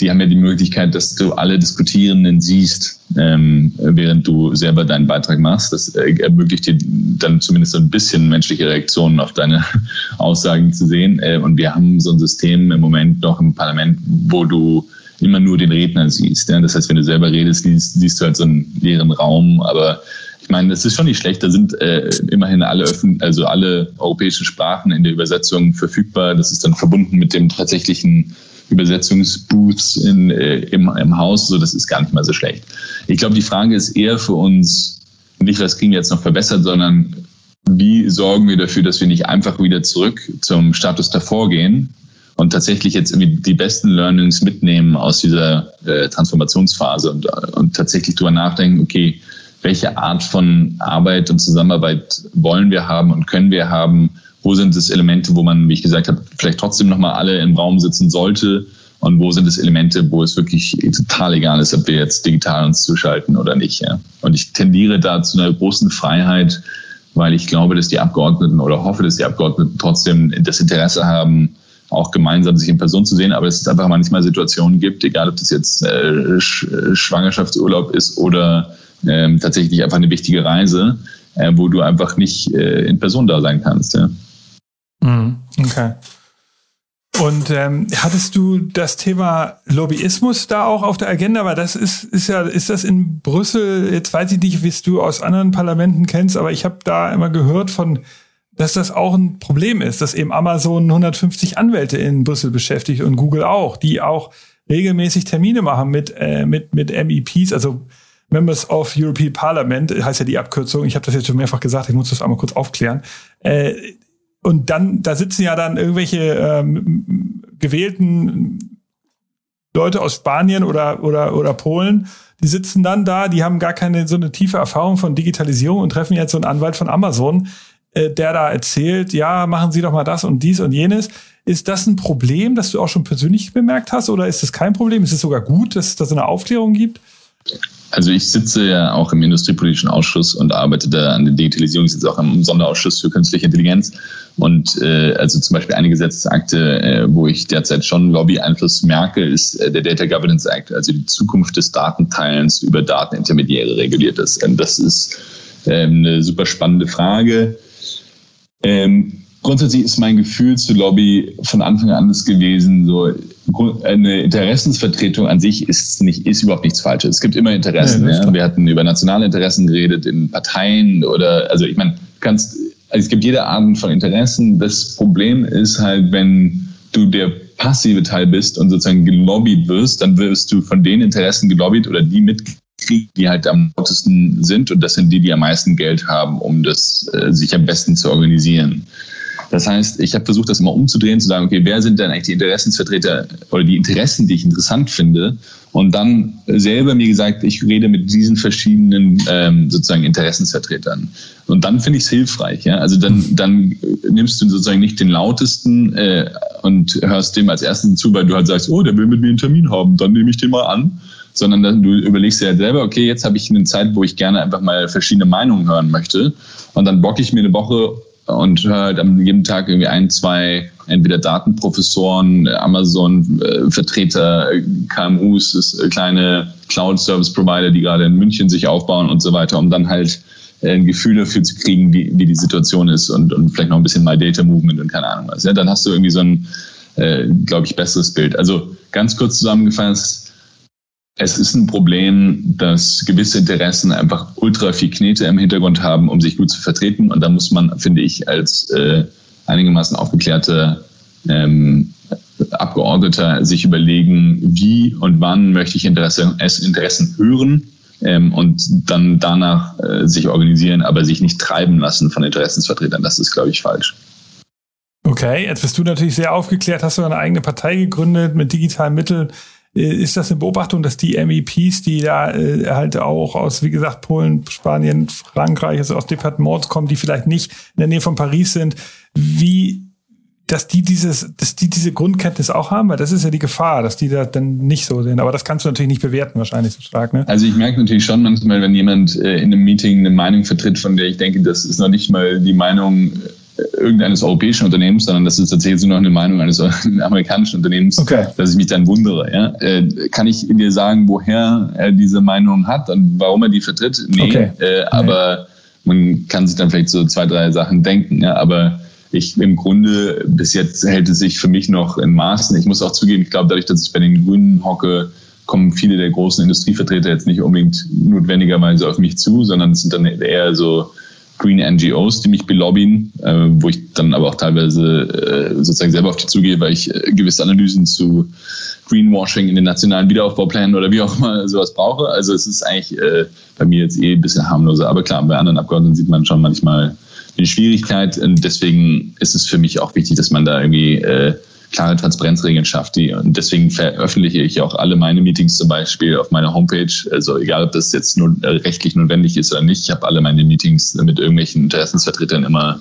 die haben ja die Möglichkeit, dass du alle Diskutierenden siehst, ähm, während du selber deinen Beitrag machst. Das äh, ermöglicht dir dann zumindest so ein bisschen menschliche Reaktionen auf deine [LAUGHS] Aussagen zu sehen. Äh, und wir haben so ein System im Moment noch im Parlament, wo du immer nur den Redner siehst. Ja? Das heißt, wenn du selber redest, siehst, siehst du halt so einen leeren Raum, aber ich meine, das ist schon nicht schlecht. Da sind äh, immerhin alle Öffn also alle europäischen Sprachen in der Übersetzung verfügbar. Das ist dann verbunden mit dem tatsächlichen Übersetzungsbooths in, äh, im, im Haus. So, das ist gar nicht mal so schlecht. Ich glaube, die Frage ist eher für uns nicht, was kriegen wir jetzt noch verbessert, sondern wie sorgen wir dafür, dass wir nicht einfach wieder zurück zum Status davor gehen und tatsächlich jetzt irgendwie die besten Learnings mitnehmen aus dieser äh, Transformationsphase und, und tatsächlich drüber nachdenken, okay, welche Art von Arbeit und Zusammenarbeit wollen wir haben und können wir haben wo sind es Elemente, wo man, wie ich gesagt habe, vielleicht trotzdem nochmal alle im Raum sitzen sollte und wo sind es Elemente, wo es wirklich total egal ist, ob wir jetzt digital uns zuschalten oder nicht. Ja? Und ich tendiere da zu einer großen Freiheit, weil ich glaube, dass die Abgeordneten oder hoffe, dass die Abgeordneten trotzdem das Interesse haben, auch gemeinsam sich in Person zu sehen, aber es ist einfach manchmal Situationen gibt, egal ob das jetzt äh, Schwangerschaftsurlaub ist oder ähm, tatsächlich einfach eine wichtige Reise, äh, wo du einfach nicht äh, in Person da sein kannst. Ja. Mhm. Okay. Und ähm, hattest du das Thema Lobbyismus da auch auf der Agenda? Weil das ist, ist ja, ist das in Brüssel, jetzt weiß ich nicht, wie es du aus anderen Parlamenten kennst, aber ich habe da immer gehört von, dass das auch ein Problem ist, dass eben Amazon 150 Anwälte in Brüssel beschäftigt und Google auch, die auch regelmäßig Termine machen mit, äh, mit, mit MEPs, also Members of European Parliament, heißt ja die Abkürzung. Ich habe das jetzt schon mehrfach gesagt, ich muss das einmal kurz aufklären. Äh, und dann, da sitzen ja dann irgendwelche ähm, gewählten Leute aus Spanien oder, oder, oder Polen, die sitzen dann da, die haben gar keine so eine tiefe Erfahrung von Digitalisierung und treffen jetzt so einen Anwalt von Amazon, äh, der da erzählt, ja, machen Sie doch mal das und dies und jenes. Ist das ein Problem, das du auch schon persönlich bemerkt hast oder ist das kein Problem? Ist es sogar gut, dass es da so eine Aufklärung gibt? Also ich sitze ja auch im Industriepolitischen Ausschuss und arbeite da an der Digitalisierung. Ich sitze auch im Sonderausschuss für künstliche Intelligenz. Und äh, also zum Beispiel eine Gesetzesakte, äh, wo ich derzeit schon Lobby-Einfluss merke, ist äh, der Data Governance Act, also die Zukunft des Datenteilens über Datenintermediäre reguliert ist. Und das ist äh, eine super spannende Frage. Ähm, grundsätzlich ist mein Gefühl zu Lobby von Anfang an das gewesen, so eine Interessensvertretung an sich ist nicht, ist überhaupt nichts Falsches. Es gibt immer Interessen. Ja, ja. Wir hatten über nationale Interessen geredet in Parteien oder, also ich meine, kannst, also es gibt jede Art von Interessen. Das Problem ist halt, wenn du der passive Teil bist und sozusagen gelobbyt wirst, dann wirst du von den Interessen gelobbyt oder die mitkriegen, die halt am lautesten sind und das sind die, die am meisten Geld haben, um das äh, sich am besten zu organisieren. Das heißt, ich habe versucht, das immer umzudrehen, zu sagen, okay, wer sind denn eigentlich die Interessensvertreter oder die Interessen, die ich interessant finde? Und dann selber mir gesagt, ich rede mit diesen verschiedenen ähm, sozusagen Interessensvertretern. Und dann finde ich es hilfreich. Ja? Also dann, dann nimmst du sozusagen nicht den lautesten äh, und hörst dem als ersten zu, weil du halt sagst, oh, der will mit mir einen Termin haben, dann nehme ich den mal an sondern dann, du überlegst dir halt selber, okay, jetzt habe ich eine Zeit, wo ich gerne einfach mal verschiedene Meinungen hören möchte. Und dann bocke ich mir eine Woche und halt an jedem Tag irgendwie ein, zwei, entweder Datenprofessoren, Amazon-Vertreter, KMUs, kleine Cloud-Service-Provider, die gerade in München sich aufbauen und so weiter, um dann halt äh, ein Gefühl dafür zu kriegen, wie, wie die Situation ist und, und vielleicht noch ein bisschen My Data Movement und keine Ahnung was. Ja, dann hast du irgendwie so ein, äh, glaube ich, besseres Bild. Also ganz kurz zusammengefasst, es ist ein Problem, dass gewisse Interessen einfach ultra viel Knete im Hintergrund haben, um sich gut zu vertreten. Und da muss man, finde ich, als äh, einigermaßen aufgeklärter ähm, Abgeordneter sich überlegen, wie und wann möchte ich Interesse, Interessen hören ähm, und dann danach äh, sich organisieren, aber sich nicht treiben lassen von Interessensvertretern. Das ist, glaube ich, falsch. Okay, jetzt bist du natürlich sehr aufgeklärt, hast du eine eigene Partei gegründet mit digitalen Mitteln. Äh, ist das eine Beobachtung, dass die MEPs, die da äh, halt auch aus, wie gesagt, Polen, Spanien, Frankreich, also aus Departements kommen, die vielleicht nicht in der Nähe von Paris sind, wie dass die dieses, dass die diese Grundkenntnis auch haben, weil das ist ja die Gefahr, dass die da dann nicht so sind. Aber das kannst du natürlich nicht bewerten, wahrscheinlich so stark. Ne? Also ich merke natürlich schon manchmal, wenn jemand äh, in einem Meeting eine Meinung vertritt, von der ich denke, das ist noch nicht mal die Meinung irgendeines europäischen Unternehmens, sondern das ist tatsächlich nur noch eine Meinung eines [LAUGHS] amerikanischen Unternehmens, okay. dass ich mich dann wundere. Ja? Äh, kann ich dir sagen, woher er diese Meinung hat und warum er die vertritt? Nee, okay. äh, aber man kann sich dann vielleicht so zwei, drei Sachen denken. Ja? Aber ich im Grunde, bis jetzt hält es sich für mich noch in Maßen. Ich muss auch zugeben, ich glaube, dadurch, dass ich bei den Grünen hocke, kommen viele der großen Industrievertreter jetzt nicht unbedingt notwendigerweise auf mich zu, sondern es sind dann eher so Green NGOs, die mich belobbyen, äh, wo ich dann aber auch teilweise äh, sozusagen selber auf die zugehe, weil ich äh, gewisse Analysen zu Greenwashing in den nationalen Wiederaufbauplänen oder wie auch immer [LAUGHS] sowas brauche. Also es ist eigentlich äh, bei mir jetzt eh ein bisschen harmloser. Aber klar, bei anderen Abgeordneten sieht man schon manchmal eine Schwierigkeit. Und deswegen ist es für mich auch wichtig, dass man da irgendwie äh, klare Transparenzregeln schafft. Die, und deswegen veröffentliche ich auch alle meine Meetings zum Beispiel auf meiner Homepage. Also egal, ob das jetzt nur äh, rechtlich notwendig ist oder nicht, ich habe alle meine Meetings mit irgendwelchen Interessensvertretern immer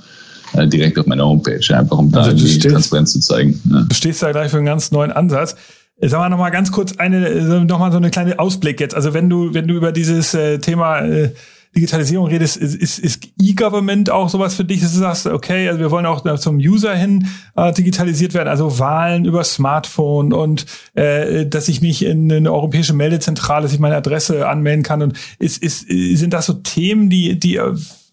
äh, direkt auf meiner Homepage, einfach um da also die Transparenz zu zeigen. Ja. Du stehst da gleich für einen ganz neuen Ansatz. Sagen wir noch mal ganz kurz eine, noch mal so eine kleine Ausblick jetzt. Also wenn du, wenn du über dieses äh, Thema äh, Digitalisierung redest, ist, ist, ist E-Government auch sowas für dich, dass du sagst, okay, also wir wollen auch zum User hin äh, digitalisiert werden, also Wahlen über Smartphone und äh, dass ich mich in eine europäische Meldezentrale, dass ich meine Adresse anmelden kann und ist, ist, sind das so Themen, die, die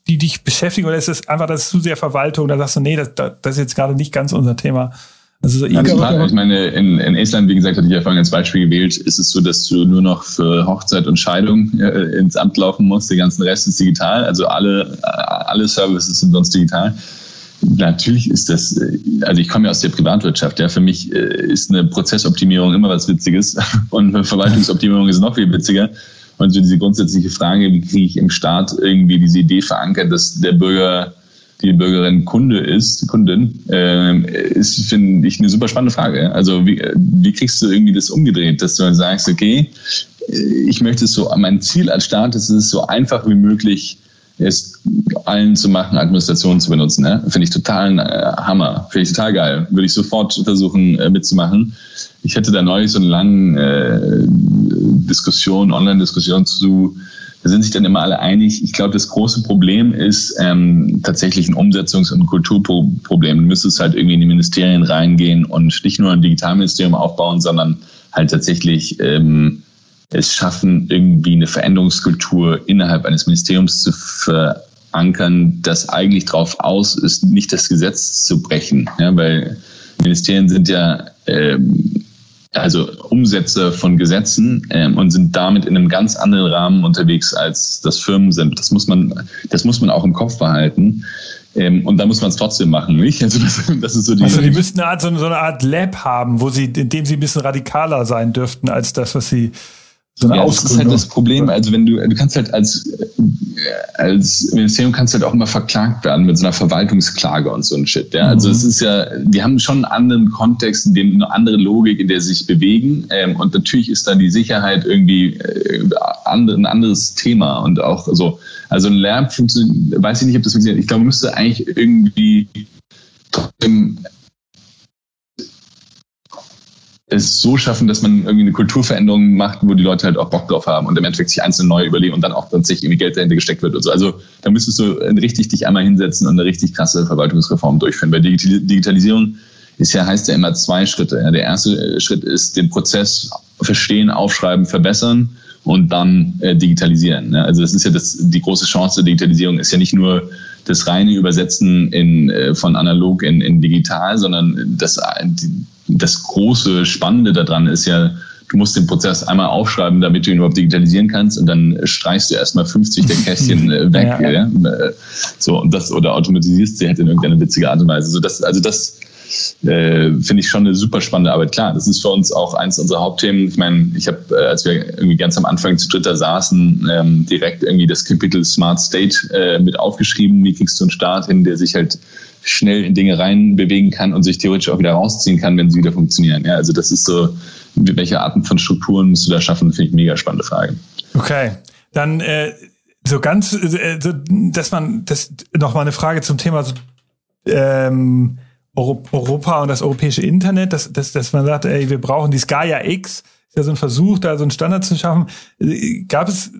die dich beschäftigen oder ist es einfach, das ist zu sehr Verwaltung, da sagst du, nee, das, das ist jetzt gerade nicht ganz unser Thema. Also so Ganz klar, ich meine, in, in Estland, wie gesagt, hatte ich ja vorhin als Beispiel gewählt, ist es so, dass du nur noch für Hochzeit und Scheidung äh, ins Amt laufen musst. Der ganze Rest ist digital. Also alle, alle Services sind sonst digital. Natürlich ist das, äh, also ich komme ja aus der Privatwirtschaft, ja, für mich äh, ist eine Prozessoptimierung immer was Witziges [LAUGHS] und eine Verwaltungsoptimierung ist noch viel witziger. Und so diese grundsätzliche Frage, wie kriege ich im Staat irgendwie diese Idee verankert, dass der Bürger die Bürgerin Kunde ist, Kundin, äh, ist, finde ich, eine super spannende Frage. Also wie, wie kriegst du irgendwie das umgedreht, dass du sagst, okay, ich möchte es so, mein Ziel als Staat ist es so einfach wie möglich, es allen zu machen, Administrationen zu benutzen. Ne? Finde ich total äh, Hammer. Finde ich total geil. Würde ich sofort versuchen äh, mitzumachen. Ich hatte da neulich so eine lange äh, Diskussion, Online-Diskussion zu da sind sich dann immer alle einig. Ich glaube, das große Problem ist ähm, tatsächlich ein Umsetzungs- und Kulturproblem. Du müsstest halt irgendwie in die Ministerien reingehen und nicht nur ein Digitalministerium aufbauen, sondern halt tatsächlich ähm, es schaffen, irgendwie eine Veränderungskultur innerhalb eines Ministeriums zu verankern, das eigentlich darauf aus ist, nicht das Gesetz zu brechen. Ja, weil Ministerien sind ja ähm, also Umsätze von Gesetzen ähm, und sind damit in einem ganz anderen Rahmen unterwegs, als das Firmen sind. Das muss man, das muss man auch im Kopf behalten. Ähm, und da muss man es trotzdem machen, nicht? Also das, das ist so die. Also die müssten eine Art, so eine Art Lab haben, wo sie, in dem sie ein bisschen radikaler sein dürften als das, was sie so ja, das ist halt das Problem. Also wenn du, du kannst halt als, äh, als Ministerium kannst halt auch immer verklagt werden mit so einer Verwaltungsklage und so ein Shit. Ja? Also mhm. es ist ja, wir haben schon einen anderen Kontext, in dem eine andere Logik, in der sie sich bewegen. Ähm, und natürlich ist dann die Sicherheit irgendwie äh, ein anderes Thema und auch so. Also ein Lärm funktioniert, weiß ich nicht, ob das funktioniert. Ich glaube, müsste eigentlich irgendwie trotzdem es so schaffen, dass man irgendwie eine Kulturveränderung macht, wo die Leute halt auch Bock drauf haben und im Endeffekt sich einzelne neue überlegen und dann auch tatsächlich irgendwie Geld dahinter gesteckt wird und so. Also da müsstest du richtig dich einmal hinsetzen und eine richtig krasse Verwaltungsreform durchführen. Bei Digitalisierung ist ja, heißt ja immer zwei Schritte. Der erste Schritt ist den Prozess verstehen, aufschreiben, verbessern und dann äh, digitalisieren. Also das ist ja das, die große Chance der Digitalisierung ist ja nicht nur das reine Übersetzen in, äh, von analog in, in digital, sondern das, das große Spannende daran ist ja, du musst den Prozess einmal aufschreiben, damit du ihn überhaupt digitalisieren kannst und dann streichst du erstmal 50 der Kästchen äh, [LAUGHS] weg. Ja. Ja? Äh, so, und das, oder automatisierst sie halt in irgendeine witzige Art und Weise. So, das, also das, äh, finde ich schon eine super spannende Arbeit. Klar, das ist für uns auch eins unserer Hauptthemen. Ich meine, ich habe, äh, als wir irgendwie ganz am Anfang zu dritter saßen, ähm, direkt irgendwie das Kapitel Smart State äh, mit aufgeschrieben. Wie kriegst du einen Staat hin, der sich halt schnell in Dinge reinbewegen kann und sich theoretisch auch wieder rausziehen kann, wenn sie wieder funktionieren. Ja, also das ist so, welche Arten von Strukturen musst du da schaffen, finde ich mega spannende Frage. Okay, dann äh, so ganz, äh, so, dass man, das noch mal eine Frage zum Thema so, ähm, Europa und das europäische Internet, dass, dass, dass man sagt, ey, wir brauchen die Gaia X, ist ja so ein Versuch, da so einen Standard zu schaffen. Gab es,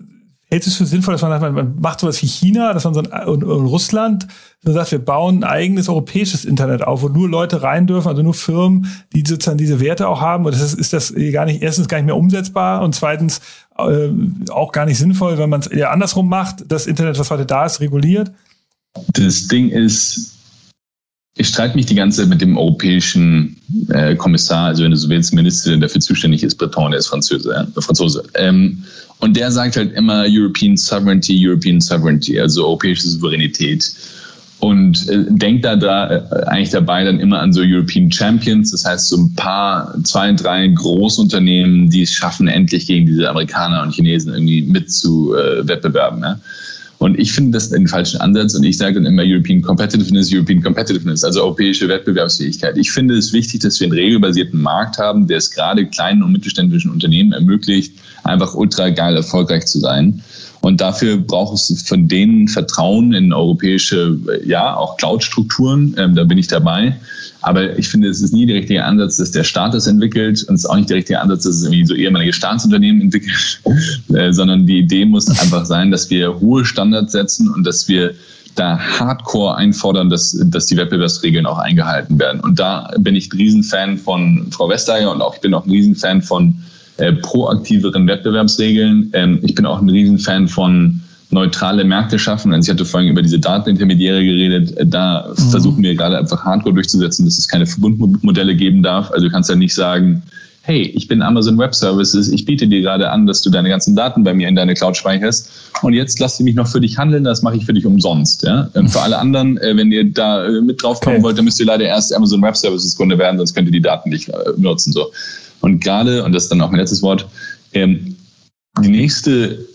hältst du es für sinnvoll, dass man sagt, man macht sowas wie China, dass man so ein, und, und Russland, man sagt, wir bauen ein eigenes europäisches Internet auf, wo nur Leute rein dürfen, also nur Firmen, die sozusagen diese Werte auch haben. Und das ist, ist das gar nicht, erstens gar nicht mehr umsetzbar und zweitens äh, auch gar nicht sinnvoll, wenn man es eher andersrum macht, das Internet, was heute da ist, reguliert. Das Ding ist, ich streite mich die ganze Zeit mit dem europäischen äh, Kommissar, also wenn du so willst, Minister, der dafür zuständig ist, Breton, der ist Franzose. Äh, Franzose. Ähm, und der sagt halt immer European Sovereignty, European Sovereignty, also europäische Souveränität. Und äh, denkt da, da äh, eigentlich dabei dann immer an so European Champions, das heißt so ein paar, zwei, drei Großunternehmen, die es schaffen, endlich gegen diese Amerikaner und Chinesen irgendwie mit zu äh, wettbewerben. Ja? Und ich finde das den falschen Ansatz und ich sage dann immer European Competitiveness, European Competitiveness, also europäische Wettbewerbsfähigkeit. Ich finde es wichtig, dass wir einen regelbasierten Markt haben, der es gerade kleinen und mittelständischen Unternehmen ermöglicht, einfach ultra geil erfolgreich zu sein. Und dafür braucht es von denen Vertrauen in europäische, ja, auch Cloud-Strukturen. Ähm, da bin ich dabei. Aber ich finde, es ist nie der richtige Ansatz, dass der Staat das entwickelt und es ist auch nicht der richtige Ansatz, dass es irgendwie so ehemalige Staatsunternehmen entwickelt, [LAUGHS] äh, sondern die Idee muss einfach sein, dass wir hohe Standards setzen und dass wir da hardcore einfordern, dass, dass die Wettbewerbsregeln auch eingehalten werden. Und da bin ich ein Riesenfan von Frau Vestager und auch ich bin auch ein Riesenfan von äh, proaktiveren Wettbewerbsregeln. Ähm, ich bin auch ein Riesenfan von neutrale Märkte schaffen. Also ich hatte vorhin über diese Datenintermediäre geredet. Äh, da mhm. versuchen wir gerade einfach hardcore durchzusetzen, dass es keine Verbundmodelle geben darf. Also du kannst ja nicht sagen, hey, ich bin Amazon Web Services, ich biete dir gerade an, dass du deine ganzen Daten bei mir in deine Cloud speicherst und jetzt lass du mich noch für dich handeln, das mache ich für dich umsonst. Ja? Und für alle anderen, äh, wenn ihr da mit drauf kommen okay. wollt, dann müsst ihr leider erst Amazon Web Services Kunde werden, sonst könnt ihr die Daten nicht nutzen. So. Und gerade, und das ist dann auch mein letztes Wort, ähm, die nächste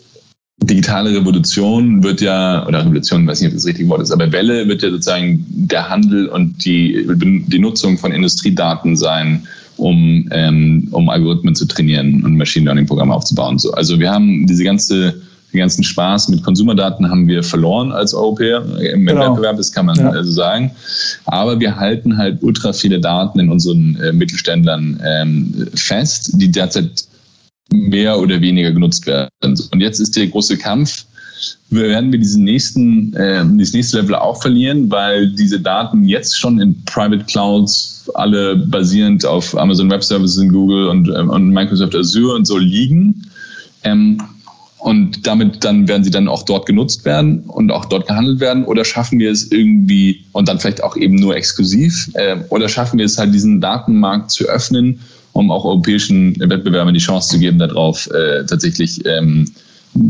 digitale Revolution wird ja, oder Revolution, weiß nicht, ob das, das richtige Wort ist, aber Welle wird ja sozusagen der Handel und die, die Nutzung von Industriedaten sein, um, ähm, um Algorithmen zu trainieren und Machine Learning Programme aufzubauen. So, also wir haben diese ganze den ganzen Spaß mit Konsumerdaten haben wir verloren als Europäer im genau. Wettbewerb, das kann man ja. so sagen. Aber wir halten halt ultra viele Daten in unseren äh, Mittelständlern ähm, fest, die derzeit mehr oder weniger genutzt werden. Und jetzt ist der große Kampf, werden wir diesen nächsten, äh, dieses nächste Level auch verlieren, weil diese Daten jetzt schon in Private Clouds alle basierend auf Amazon Web Services in Google und, ähm, und Microsoft Azure und so liegen. Ähm, und damit dann werden sie dann auch dort genutzt werden und auch dort gehandelt werden oder schaffen wir es irgendwie und dann vielleicht auch eben nur exklusiv äh, oder schaffen wir es halt diesen Datenmarkt zu öffnen, um auch europäischen Wettbewerbern die Chance zu geben, darauf äh, tatsächlich ähm,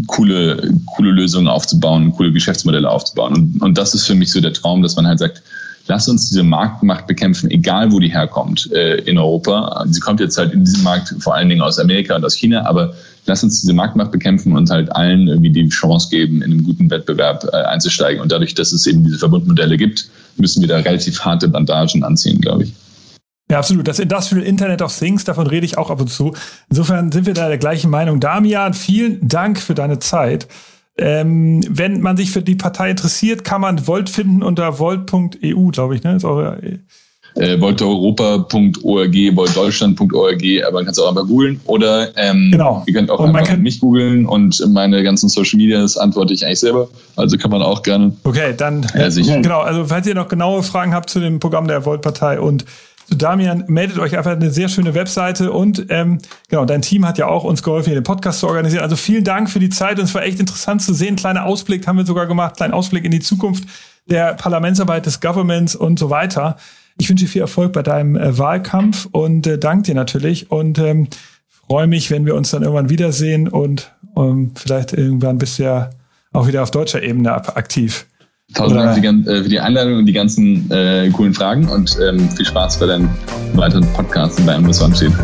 coole, coole Lösungen aufzubauen, coole Geschäftsmodelle aufzubauen. Und, und das ist für mich so der Traum, dass man halt sagt, lass uns diese Marktmacht bekämpfen, egal wo die herkommt äh, in Europa. Sie kommt jetzt halt in diesem Markt vor allen Dingen aus Amerika und aus China, aber lass uns diese Marktmacht bekämpfen und halt allen irgendwie die Chance geben, in einen guten Wettbewerb äh, einzusteigen. Und dadurch, dass es eben diese Verbundmodelle gibt, müssen wir da relativ harte Bandagen anziehen, glaube ich. Ja, absolut. Das Industrial Internet of Things, davon rede ich auch ab und zu. Insofern sind wir da der gleichen Meinung. Damian, vielen Dank für deine Zeit. Ähm, wenn man sich für die Partei interessiert, kann man Volt finden unter volt.eu, glaube ich, ne? Ist eure äh, volteuropa.org, voltdeutschland.org, aber man kann es auch einfach googeln. Oder ähm, genau. ihr könnt auch einfach mich googeln und meine ganzen Social Medias antworte ich eigentlich selber. Also kann man auch gerne. Okay, dann sicher. genau. Also falls ihr noch genaue Fragen habt zu dem Programm der Volt-Partei und Damian, meldet euch einfach eine sehr schöne Webseite und ähm, genau, dein Team hat ja auch uns geholfen, hier den Podcast zu organisieren. Also vielen Dank für die Zeit und es war echt interessant zu sehen. Kleiner Ausblick haben wir sogar gemacht, kleinen Ausblick in die Zukunft der Parlamentsarbeit des Governments und so weiter. Ich wünsche dir viel Erfolg bei deinem äh, Wahlkampf und äh, danke dir natürlich und ähm, freue mich, wenn wir uns dann irgendwann wiedersehen und ähm, vielleicht irgendwann bist du ja auch wieder auf deutscher Ebene aktiv. Tausend Dank für die, äh, für die, Einladung und die ganzen äh, coolen Fragen und ähm, viel Spaß bei deinen weiteren Podcasts in deinem stehen.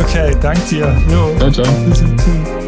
Okay, danke dir. Jo. Ciao, ciao.